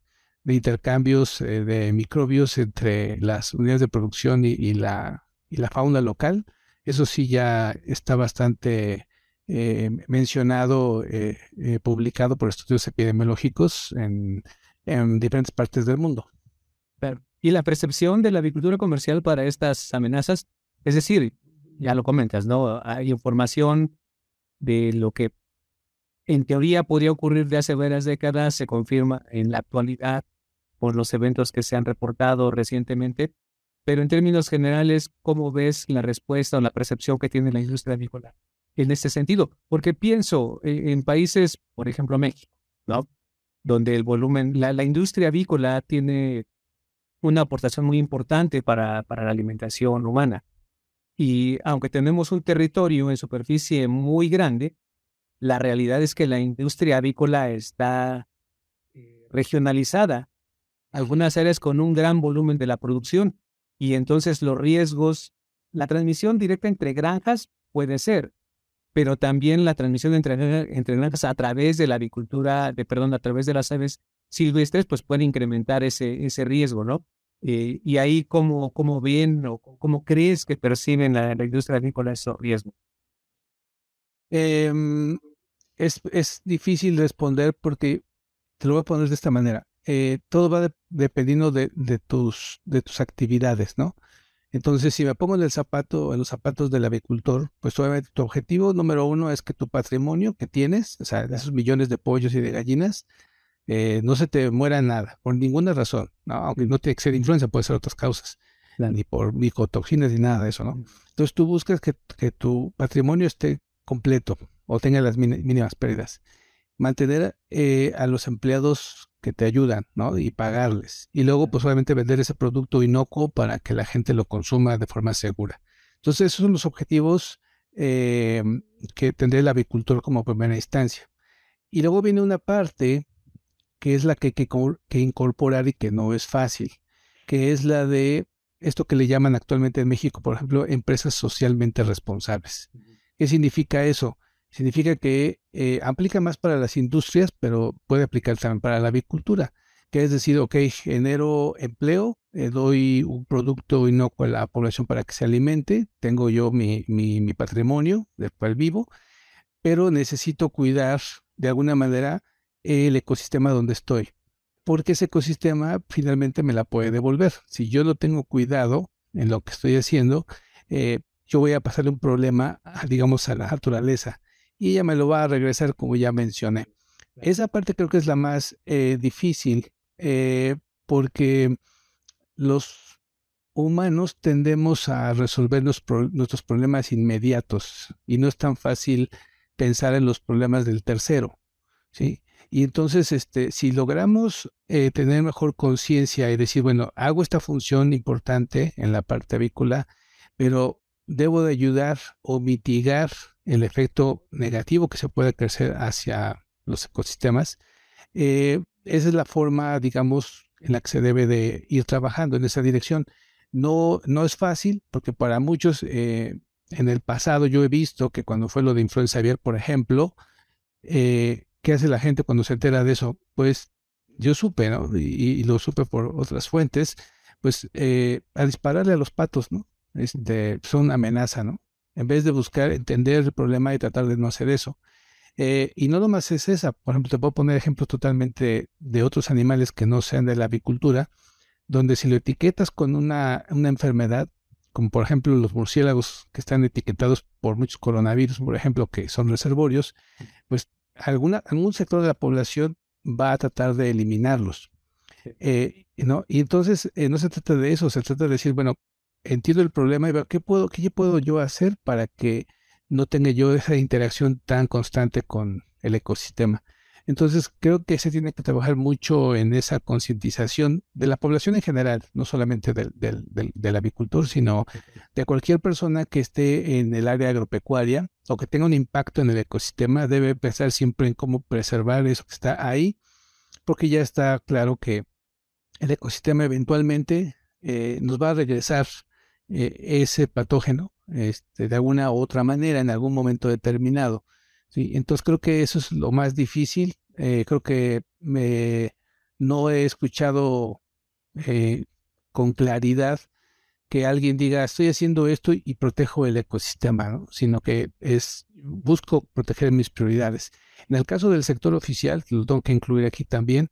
intercambios eh, de microbios entre las unidades de producción y, la, y la fauna local. Eso sí ya está bastante eh, mencionado, eh, eh, publicado por estudios epidemiológicos en, diferentes partes del mundo. Y la percepción de la agricultura comercial para estas amenazas, es decir, ya lo comentas, ¿no? Hay información de lo que en teoría podría ocurrir de hace varias décadas, se confirma en la actualidad por los eventos que se han reportado recientemente, pero en términos generales, ¿cómo ves la respuesta o la percepción que tiene la industria agrícola en este sentido, porque pienso en, países, por ejemplo, México, ¿no? Donde el volumen, la, industria avícola tiene una aportación muy importante para, para la alimentación humana. Y aunque tenemos un territorio en superficie muy grande, la realidad es que la industria avícola está eh, regionalizada, algunas áreas con un gran volumen de la producción, y entonces los riesgos la transmisión directa entre granjas puede ser, pero también la transmisión entre, entre granjas a través de la avicultura, de, perdón, a través de las aves silvestres, pues puede incrementar ese, ese riesgo, ¿no? Eh, y ahí, ¿cómo, ¿cómo ven o cómo crees que perciben la, la industria agrícola esos riesgos? Em, es, es, difícil responder porque te lo voy a poner de esta manera. Eh, todo va dependiendo de, de, tus, de tus actividades, ¿no? Entonces, si me pongo en el zapato, en los zapatos del avicultor, pues obviamente tu objetivo número uno es que tu patrimonio que tienes, o sea, esos millones de pollos y de gallinas, eh, no se te muera nada, por ninguna razón, ¿no? Aunque no tiene que ser influenza, puede ser otras causas, ni por micotoxinas ni nada de eso, ¿no? Entonces tú buscas que, que tu patrimonio esté completo o tenga las mínimas pérdidas. Mantener eh, a los empleados que te ayudan, ¿no? Y pagarles. Y luego, pues obviamente vender ese producto inocuo para que la gente lo consuma de forma segura. Entonces, esos son los objetivos eh, que tendría el avicultor como primera instancia. Y luego viene una parte que es la que hay que, que, incorporar y que no es fácil, que es la de esto que le llaman actualmente en México, por ejemplo, empresas socialmente responsables. ¿Qué significa eso? Significa que eh, aplica más para las industrias, pero puede aplicar también para la avicultura, que es decir, ok, genero empleo, eh, doy un producto inocuo a la población para que se alimente, tengo yo mi, mi, mi patrimonio del cual vivo, pero necesito cuidar de alguna manera el ecosistema donde estoy, porque ese ecosistema finalmente me la puede devolver. Si yo no tengo cuidado en lo que estoy haciendo, eh, yo voy a pasarle un problema, digamos, a la naturaleza y ella me lo va a regresar como ya mencioné. Esa parte creo que es la más eh, difícil eh, porque los humanos tendemos a resolver nuestros problemas inmediatos y no es tan fácil pensar en los problemas del tercero. ¿sí? Y entonces, este, si logramos eh, tener mejor conciencia y decir, bueno, hago esta función importante en la parte avícola, pero debo de ayudar o mitigar el efecto negativo que se puede crecer hacia los ecosistemas. Eh, esa es la forma, digamos, en la que se debe de ir trabajando en esa dirección. No, no es fácil porque para muchos eh, en el pasado yo he visto que cuando fue lo de influenza aviar, por ejemplo, eh, ¿qué hace la gente cuando se entera de eso? Pues yo supe, ¿no? Y, lo supe por otras fuentes, pues a dispararle a los patos, ¿no? Este, son una amenaza, ¿no? En vez de buscar entender el problema y tratar de no hacer eso. Eh, y no nomás es esa, por ejemplo, te puedo poner ejemplos totalmente de otros animales que no sean de la avicultura, donde si lo etiquetas con una, una enfermedad, como por ejemplo los murciélagos que están etiquetados por muchos coronavirus, por ejemplo, que son reservorios, pues alguna, algún sector de la población va a tratar de eliminarlos. Eh, ¿no? Y entonces eh, no se trata de eso, se trata de decir, bueno, entiendo el problema y veo qué puedo, qué puedo yo hacer para que no tenga yo esa interacción tan constante con el ecosistema. Entonces creo que se tiene que trabajar mucho en esa concientización de la población en general, no solamente del, del, del, avicultor, sino de cualquier persona que esté en el área agropecuaria o que tenga un impacto en el ecosistema, debe pensar siempre en cómo preservar eso que está ahí, porque ya está claro que el ecosistema eventualmente eh, nos va a regresar eh, ese patógeno este, de alguna u otra manera en algún momento determinado. ¿sí? Entonces creo que eso es lo más difícil. Eh, creo que me, no he escuchado eh, con claridad que alguien diga estoy haciendo esto y protejo el ecosistema, sino que es busco proteger mis prioridades. En el caso del sector oficial, lo tengo que incluir aquí también,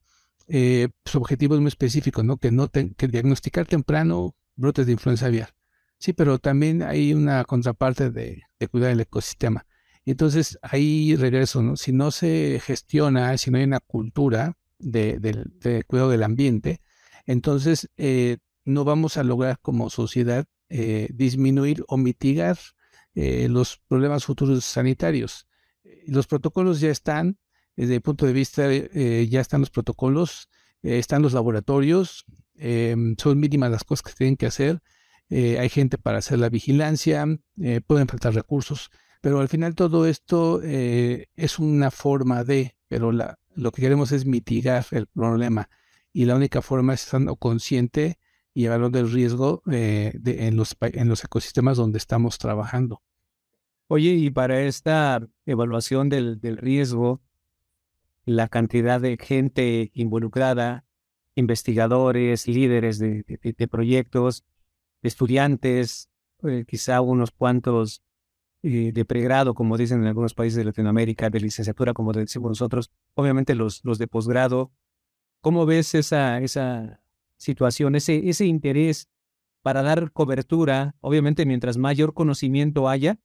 su objetivo es muy específico, ¿no? Que no que diagnosticar temprano brotes de influenza aviar. Sí, pero también hay una contraparte de, cuidar el ecosistema. Y entonces ahí regreso, ¿no? Si no se gestiona, si no hay una cultura de, cuidado del ambiente, entonces eh, no vamos a lograr como sociedad eh, disminuir o mitigar eh, los problemas futuros sanitarios. Los protocolos ya están, desde el punto de vista, ya están los protocolos, están los laboratorios, son mínimas las cosas que tienen que hacer eh, hay gente para hacer la vigilancia, eh, pueden faltar recursos, pero al final todo esto eh, es una forma de, pero lo que queremos es mitigar el problema y la única forma es estando consciente y evaluar el riesgo en, los, ecosistemas donde estamos trabajando. Oye, y para esta evaluación del, riesgo, la cantidad de gente involucrada, investigadores, líderes de, de, proyectos, estudiantes, eh, quizá unos cuantos eh, de pregrado, como dicen en algunos países de Latinoamérica, de licenciatura, como decimos nosotros, obviamente los, los de posgrado. ¿Cómo ves esa, esa situación, ese, ese interés para dar cobertura? Obviamente, mientras mayor conocimiento haya,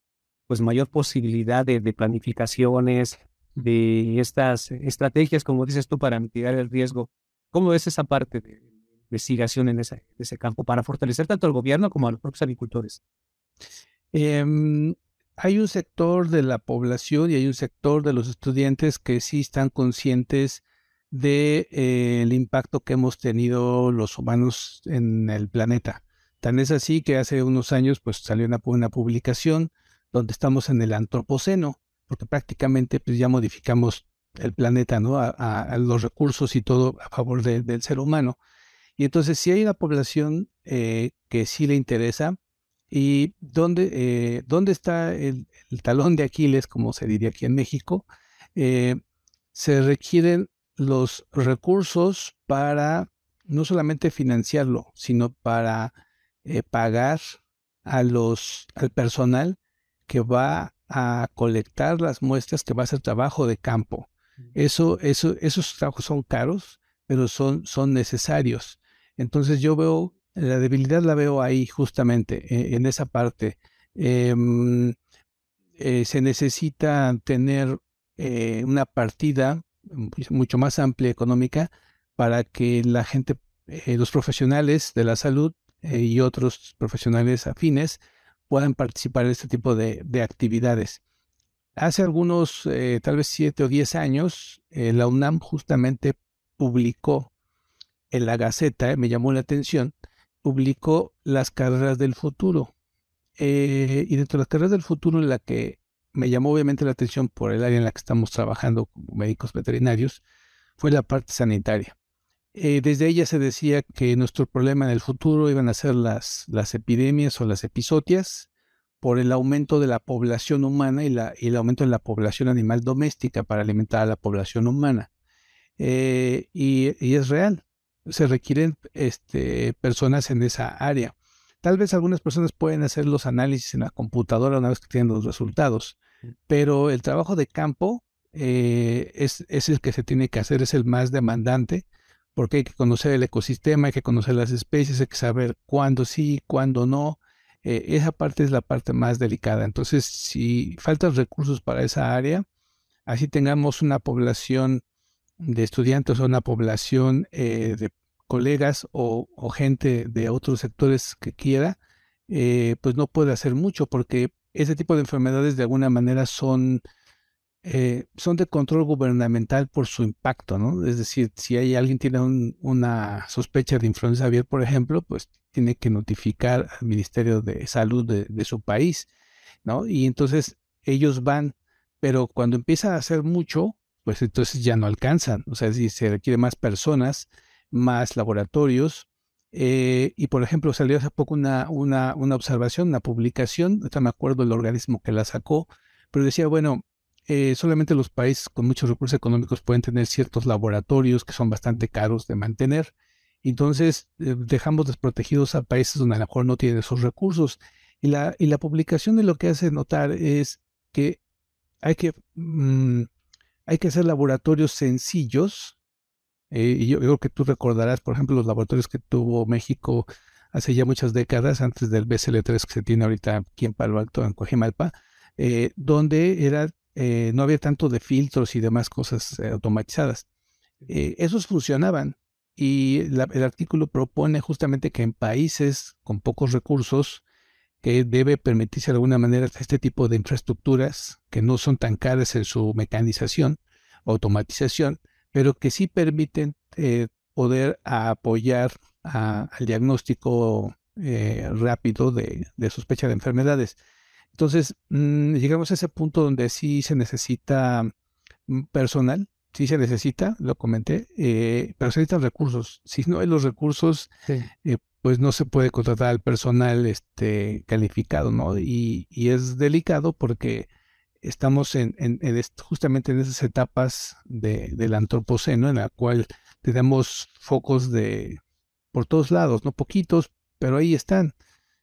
pues mayor posibilidad de, de planificaciones, de estas estrategias, como dices tú, para mitigar el riesgo. ¿Cómo ves esa parte de investigación en ese, campo para fortalecer tanto al gobierno como a los propios agricultores? Em, hay un sector de la población y hay un sector de los estudiantes que sí están conscientes del de, eh, impacto que hemos tenido los humanos en el planeta. Tan es así que hace unos años pues salió una, una publicación donde estamos en el antropoceno, porque prácticamente pues ya modificamos el planeta, ¿no? Los recursos y todo a favor del ser humano. Y entonces si hay una población eh, que sí le interesa, y dónde, eh, dónde está el, talón de Aquiles, como se diría aquí en México, eh, se requieren los recursos para no solamente financiarlo, sino para pagar a los, al personal que va a colectar las muestras, que va a hacer trabajo de campo. Eso, eso, esos trabajos son caros, pero son, son necesarios. Entonces yo veo, la debilidad la veo ahí justamente, e, en, esa parte. Em, eh, se necesita tener eh, una partida pues, mucho más amplia económica para que la gente, eh, los profesionales de la salud y otros profesionales afines puedan participar en este tipo de, de actividades. Hace algunos, tal vez siete o diez años, la UNAM justamente publicó en la Gaceta, me llamó la atención, publicó las carreras del futuro. Eh, y dentro de las carreras del futuro, en la que me llamó obviamente la atención por el área en la que estamos trabajando como médicos veterinarios, fue la parte sanitaria. desde ella se decía que nuestro problema en el futuro iban a ser las, las epidemias o las episodias, por el aumento de la población humana y, el aumento de la población animal doméstica para alimentar a la población humana. Eh, y, es real, se requieren este, personas en esa área. Tal vez algunas personas pueden hacer los análisis en la computadora una vez que tienen los resultados, pero el trabajo de campo eh, es, es, el que se tiene que hacer, es el más demandante, porque hay que conocer el ecosistema, hay que conocer las especies, hay que saber cuándo sí, cuándo no, eh, esa parte es la parte más delicada. Entonces, si faltan recursos para esa área, así tengamos una población de estudiantes o una población eh, de colegas o, gente de otros sectores que quiera, eh, pues no puede hacer mucho porque ese tipo de enfermedades de alguna manera son eh, son de control gubernamental por su impacto, ¿no? Es decir, si hay alguien tiene una sospecha de influenza aviar, por ejemplo, pues tiene que notificar al Ministerio de Salud de, su país, ¿no? Y entonces ellos van, pero cuando empieza a hacer mucho, pues entonces ya no alcanzan, o sea, si se requiere más personas, más laboratorios, eh, y por ejemplo, salió hace poco una, una, una observación, una publicación, no me acuerdo el organismo que la sacó, pero decía, bueno, eh, solamente los países con muchos recursos económicos pueden tener ciertos laboratorios que son bastante caros de mantener. Entonces eh, dejamos desprotegidos a países donde a lo mejor no tienen esos recursos. Y la, y la publicación de lo que hace notar es que hay que, mm, hay que hacer laboratorios sencillos. Eh, y yo, creo que tú recordarás, por ejemplo, los laboratorios que tuvo México hace ya muchas décadas, antes del BCL3 que se tiene ahorita aquí en Palo Alto, en Coajimalpa, donde era eh, no había tanto de filtros y demás cosas eh, automatizadas. Eh, esos funcionaban y el artículo propone justamente que en países con pocos recursos, que debe permitirse de alguna manera este tipo de infraestructuras que no son tan caras en su mecanización, automatización, pero que sí permiten poder apoyar al diagnóstico rápido de, sospecha de enfermedades. Entonces, mm, llegamos a ese punto donde sí se necesita mm, personal, sí se necesita, lo comenté, eh, pero se necesitan recursos. Si no hay los recursos, eh, pues no se puede contratar al personal este, calificado, ¿no? Y, y es delicado porque estamos en, en, justamente en esas etapas de, del antropoceno en la cual tenemos focos de por todos lados, no poquitos, pero ahí están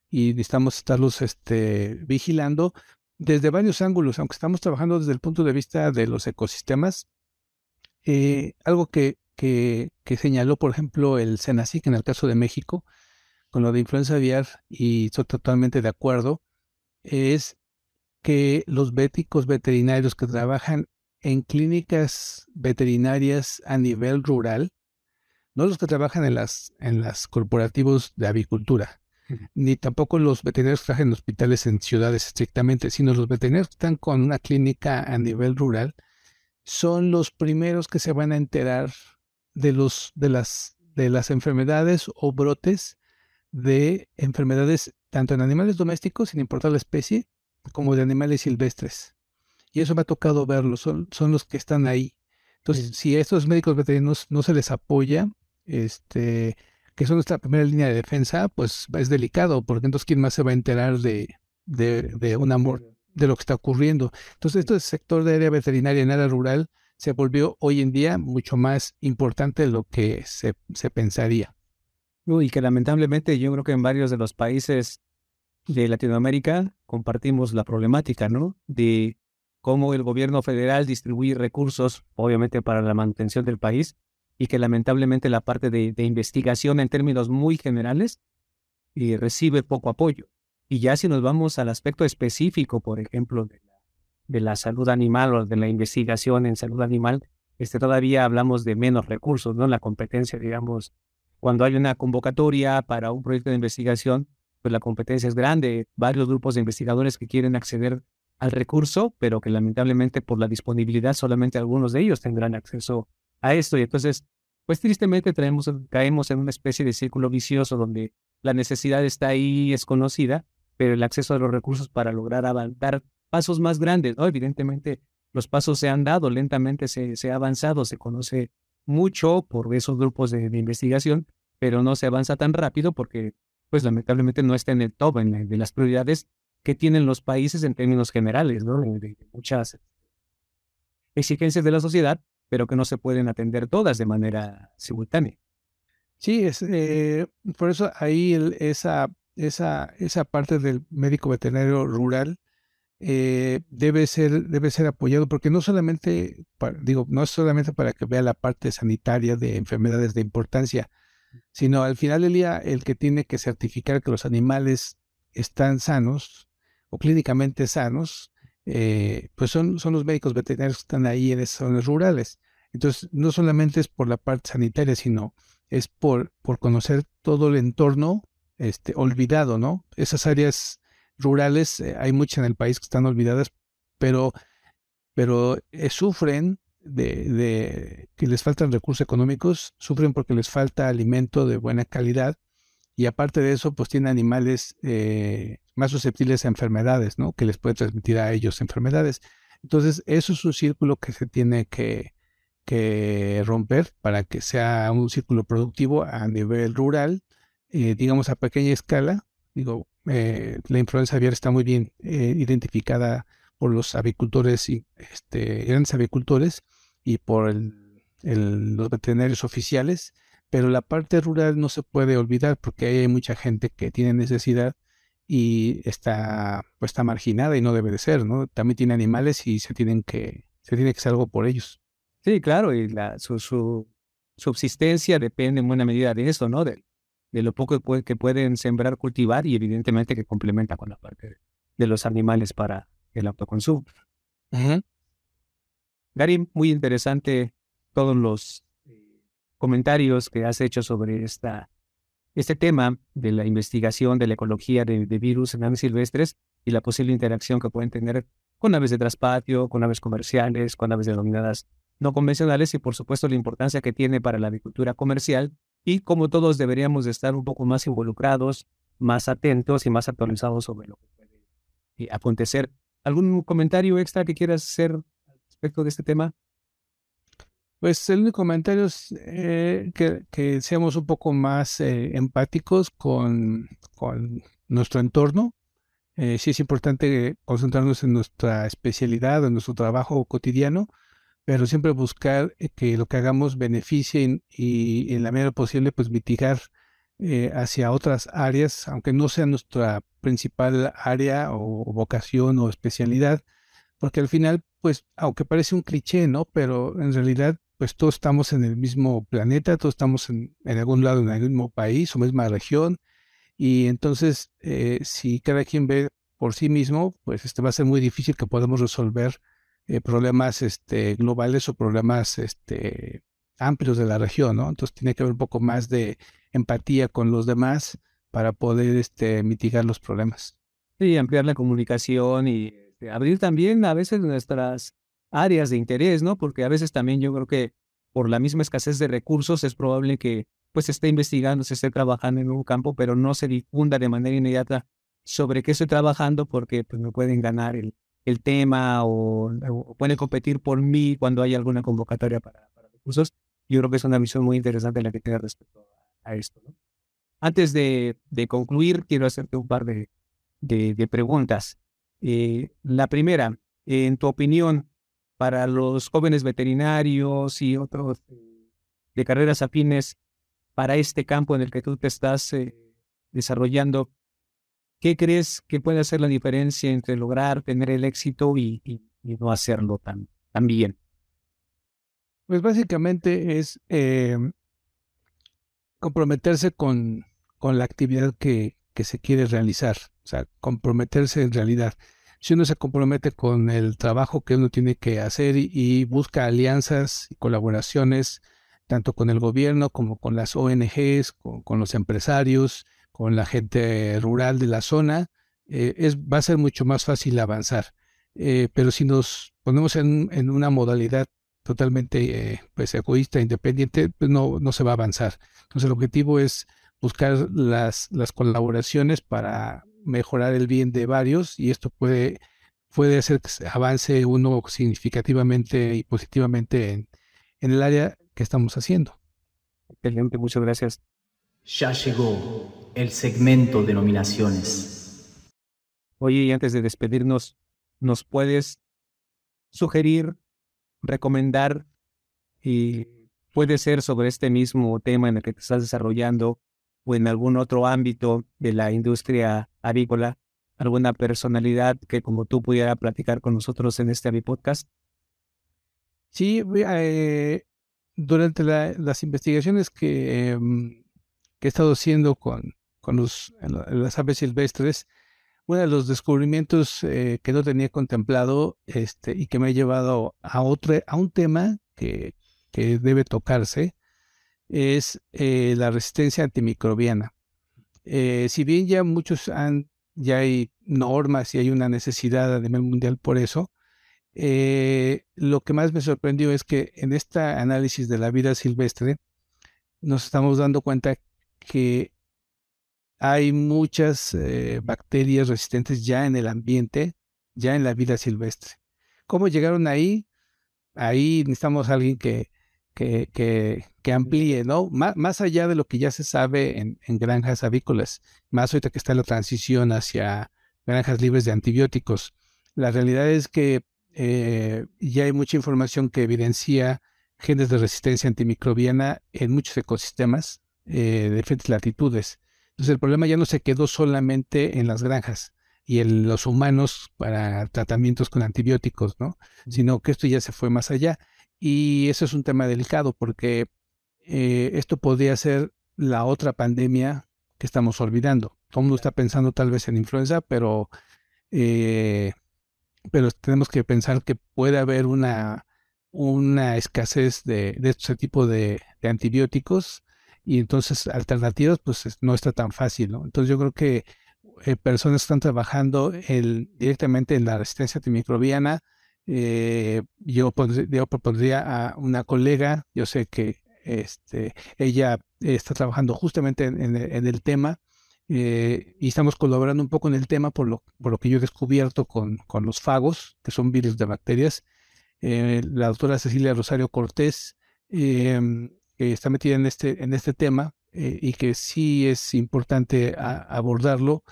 y necesitamos estarlos este, vigilando desde varios ángulos, aunque estamos trabajando desde el punto de vista de los ecosistemas. Eh, algo que, que, que, señaló, por ejemplo, el SENACIC en el caso de México, con lo de influenza aviar, y estoy totalmente de acuerdo, es que los béticos veterinarios que trabajan en clínicas veterinarias a nivel rural, no los que trabajan en las, en las corporativos de avicultura, ni tampoco los veterinarios que trabajan en hospitales en ciudades estrictamente, sino los veterinarios que están con una clínica a nivel rural, son los primeros que se van a enterar de, los, de, las, de las enfermedades o brotes de enfermedades tanto en animales domésticos, sin importar la especie, como de animales silvestres. Y eso me ha tocado verlo, son, son los que están ahí. Entonces, si a estos médicos veterinarios no se les apoya, este, que son nuestra primera línea de defensa, pues es delicado, porque entonces quién más se va a enterar de, de, de un amor, de lo que está ocurriendo. Entonces, esto del sector de área veterinaria en área rural se volvió hoy en día mucho más importante de lo que se, se pensaría. Y que lamentablemente yo creo que en varios de los países de Latinoamérica compartimos la problemática, ¿no? De cómo el gobierno federal distribuye recursos, obviamente, para la manutención del país, y que lamentablemente la parte de, investigación en términos muy generales y recibe poco apoyo. Y ya si nos vamos al aspecto específico, por ejemplo, de la, de la salud animal o de la investigación en salud animal, este, todavía hablamos de menos recursos, ¿no? La competencia, digamos, cuando hay una convocatoria para un proyecto de investigación, pues la competencia es grande, varios grupos de investigadores que quieren acceder al recurso, pero que lamentablemente por la disponibilidad solamente algunos de ellos tendrán acceso a esto. Y entonces, pues tristemente traemos, caemos en una especie de círculo vicioso donde la necesidad está ahí, es conocida, pero el acceso a los recursos para lograr avanzar pasos más grandes, ¿no? Evidentemente, los pasos se han dado, lentamente se, se ha avanzado, se conoce mucho por esos grupos de investigación, pero no se avanza tan rápido porque pues lamentablemente no está en el top en de las prioridades que tienen los países en términos generales, ¿no? De, muchas exigencias de la sociedad, pero que no se pueden atender todas de manera simultánea. Sí, es, eh, por eso ahí esa, esa, esa parte del médico veterinario rural eh, debe, ser, debe ser apoyado, porque no solamente, digo, no es solamente para que vea la parte sanitaria de enfermedades de importancia, sino al final del día el que tiene que certificar que los animales están sanos o clínicamente sanos, eh, pues son, son los médicos veterinarios que están ahí en esas zonas rurales. Entonces, no solamente es por la parte sanitaria, sino es por, por conocer todo el entorno este, olvidado, ¿no? Esas áreas rurales, eh, hay muchas en el país que están olvidadas, pero, pero eh, sufren de, que les faltan recursos económicos, sufren porque les falta alimento de buena calidad y aparte de eso, pues tienen animales eh, más susceptibles a enfermedades, ¿no? Que les puede transmitir a ellos enfermedades. Entonces, eso es un círculo que se tiene que, que romper para que sea un círculo productivo a nivel rural, digamos a pequeña escala. Digo, eh, la influenza aviar está muy bien identificada por los avicultores y este, grandes avicultores y por los veterinarios oficiales, pero la parte rural no se puede olvidar porque hay mucha gente que tiene necesidad y está, pues está marginada y no debe de ser, ¿no? También tiene animales y se tienen que, se tiene que hacer algo por ellos. Sí, claro, y la, su, su subsistencia depende en buena medida de eso, ¿no? De, de lo poco que, pueden sembrar, cultivar y evidentemente que complementa con la parte de los animales para el autoconsumo. Gary, muy interesante todos los eh, comentarios que has hecho sobre esta, este tema de la investigación de la ecología de, virus en aves silvestres y la posible interacción que pueden tener con aves de traspatio, con aves comerciales, con aves denominadas no convencionales y por supuesto la importancia que tiene para la agricultura comercial y cómo todos deberíamos de estar un poco más involucrados, más atentos y más actualizados sobre lo que puede eh, acontecer ¿Algún comentario extra que quieras hacer respecto de este tema? Pues el único comentario es eh, que, seamos un poco más eh, empáticos con, con, nuestro entorno. Eh, sí es importante concentrarnos en nuestra especialidad, en nuestro trabajo cotidiano, pero siempre buscar que lo que hagamos beneficie y, en la medida posible pues mitigar hacia otras áreas, aunque no sea nuestra principal área o vocación o especialidad, porque al final, pues, aunque parece un cliché, ¿no? Pero en realidad, pues todos estamos en el mismo planeta, todos estamos en, algún lado, en el mismo país o misma región, y entonces, eh, si cada quien ve por sí mismo, pues este va a ser muy difícil que podamos resolver eh, problemas este, globales o problemas este, amplios de la región, ¿no? Entonces tiene que haber un poco más de empatía con los demás para poder este, mitigar los problemas. Sí, ampliar la comunicación y este, abrir también a veces nuestras áreas de interés, ¿no? Porque a veces también yo creo que por la misma escasez de recursos es probable que pues se esté investigando, se esté trabajando en un campo, pero no se difunda de manera inmediata sobre qué estoy trabajando porque pues me pueden ganar el, el tema o, pueden competir por mí cuando hay alguna convocatoria para, recursos. Yo creo que es una visión muy interesante la que tiene respecto a, esto. Antes de, de, concluir, quiero hacerte un par de, de, de preguntas. Eh, la primera, en tu opinión, para los jóvenes veterinarios y otros eh, de carreras afines para este campo en el que tú te estás eh, desarrollando, ¿qué crees que puede hacer la diferencia entre lograr tener el éxito y, no hacerlo tan, bien? Pues básicamente es comprometerse con, con la actividad que, que se quiere realizar, o sea, comprometerse en realidad. Si uno se compromete con el trabajo que uno tiene que hacer y, busca alianzas y colaboraciones, tanto con el gobierno como con las ONGs, con, los empresarios, con la gente rural de la zona, eh, es, va a ser mucho más fácil avanzar. Eh, pero si nos ponemos en, una modalidad totalmente eh, pues egoísta, independiente, pues no, no se va a avanzar. Entonces el objetivo es buscar las, las colaboraciones para mejorar el bien de varios y esto puede, puede hacer que avance uno significativamente y positivamente en, en el área que estamos haciendo. Excelente, muchas gracias. Ya llegó el segmento de nominaciones. Oye, y antes de despedirnos, ¿nos puedes sugerir, recomendar y puede ser sobre este mismo tema en el que te estás desarrollando o en algún otro ámbito de la industria avícola, alguna personalidad que como tú pudiera platicar con nosotros en este Avipodcast? Sí, eh, durante las investigaciones que, em, que, he estado haciendo con, con los, las aves silvestres, uno de los descubrimientos eh, que no tenía contemplado este, y que me ha llevado a, otro, a un tema que, que debe tocarse es eh, la resistencia antimicrobiana. Eh, si bien ya muchos han, ya hay normas y hay una necesidad a nivel mundial por eso, eh, lo que más me sorprendió es que en este análisis de la vida silvestre nos estamos dando cuenta que hay muchas bacterias resistentes ya en el ambiente, ya en la vida silvestre. ¿Cómo llegaron ahí? Ahí necesitamos a alguien que, que, que, amplíe, ¿no? Más, allá de lo que ya se sabe en, granjas avícolas, más ahorita que está la transición hacia granjas libres de antibióticos. La realidad es que eh, ya hay mucha información que evidencia genes de resistencia antimicrobiana en muchos ecosistemas eh, de diferentes latitudes. Entonces el problema ya no se quedó solamente en las granjas y en los humanos para tratamientos con antibióticos, ¿no? Sino que esto ya se fue más allá. Y eso es un tema delicado porque eh, esto podría ser la otra pandemia que estamos olvidando. Todo el mundo está pensando tal vez en influenza, pero, eh, pero tenemos que pensar que puede haber una, una escasez de, de este tipo de, antibióticos y entonces alternativas pues no está tan fácil. ¿no? Entonces yo creo que eh, personas están trabajando el, directamente en la resistencia antimicrobiana, eh, yo, propondría a una colega, yo sé que este, ella está trabajando justamente en, el tema eh, y estamos colaborando un poco en el tema por lo, por lo que yo he descubierto con, los fagos, que son virus de bacterias. Eh, la doctora Cecilia Rosario Cortés em, que está metida en este, en este tema eh, y que sí es importante abordarlo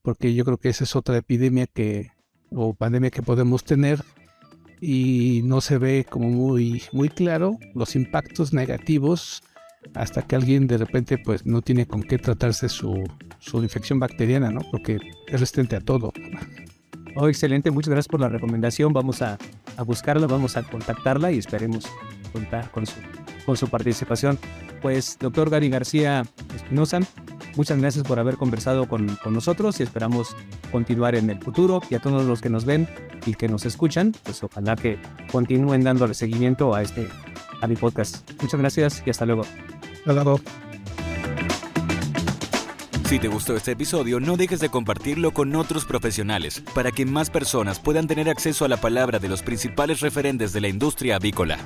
porque yo creo que esa es otra epidemia que o pandemia que podemos tener y no se ve como muy muy claro los impactos negativos hasta que alguien de repente pues no tiene con qué tratarse su, su infección bacteriana, ¿no? Porque es resistente a todo. Oh, excelente, muchas gracias por la recomendación. Vamos a, a buscarla, vamos a contactarla y esperemos contar con su, con su participación. Pues, doctor Gary García Espinosa, muchas gracias por haber conversado con, con, nosotros y esperamos continuar en el futuro. Y a todos los que nos ven y que nos escuchan, pues ojalá que continúen dándole seguimiento a este a mi podcast. Muchas gracias y hasta luego. Hasta luego. Si te gustó este episodio, no dejes de compartirlo con otros profesionales para que más personas puedan tener acceso a la palabra de los principales referentes de la industria avícola.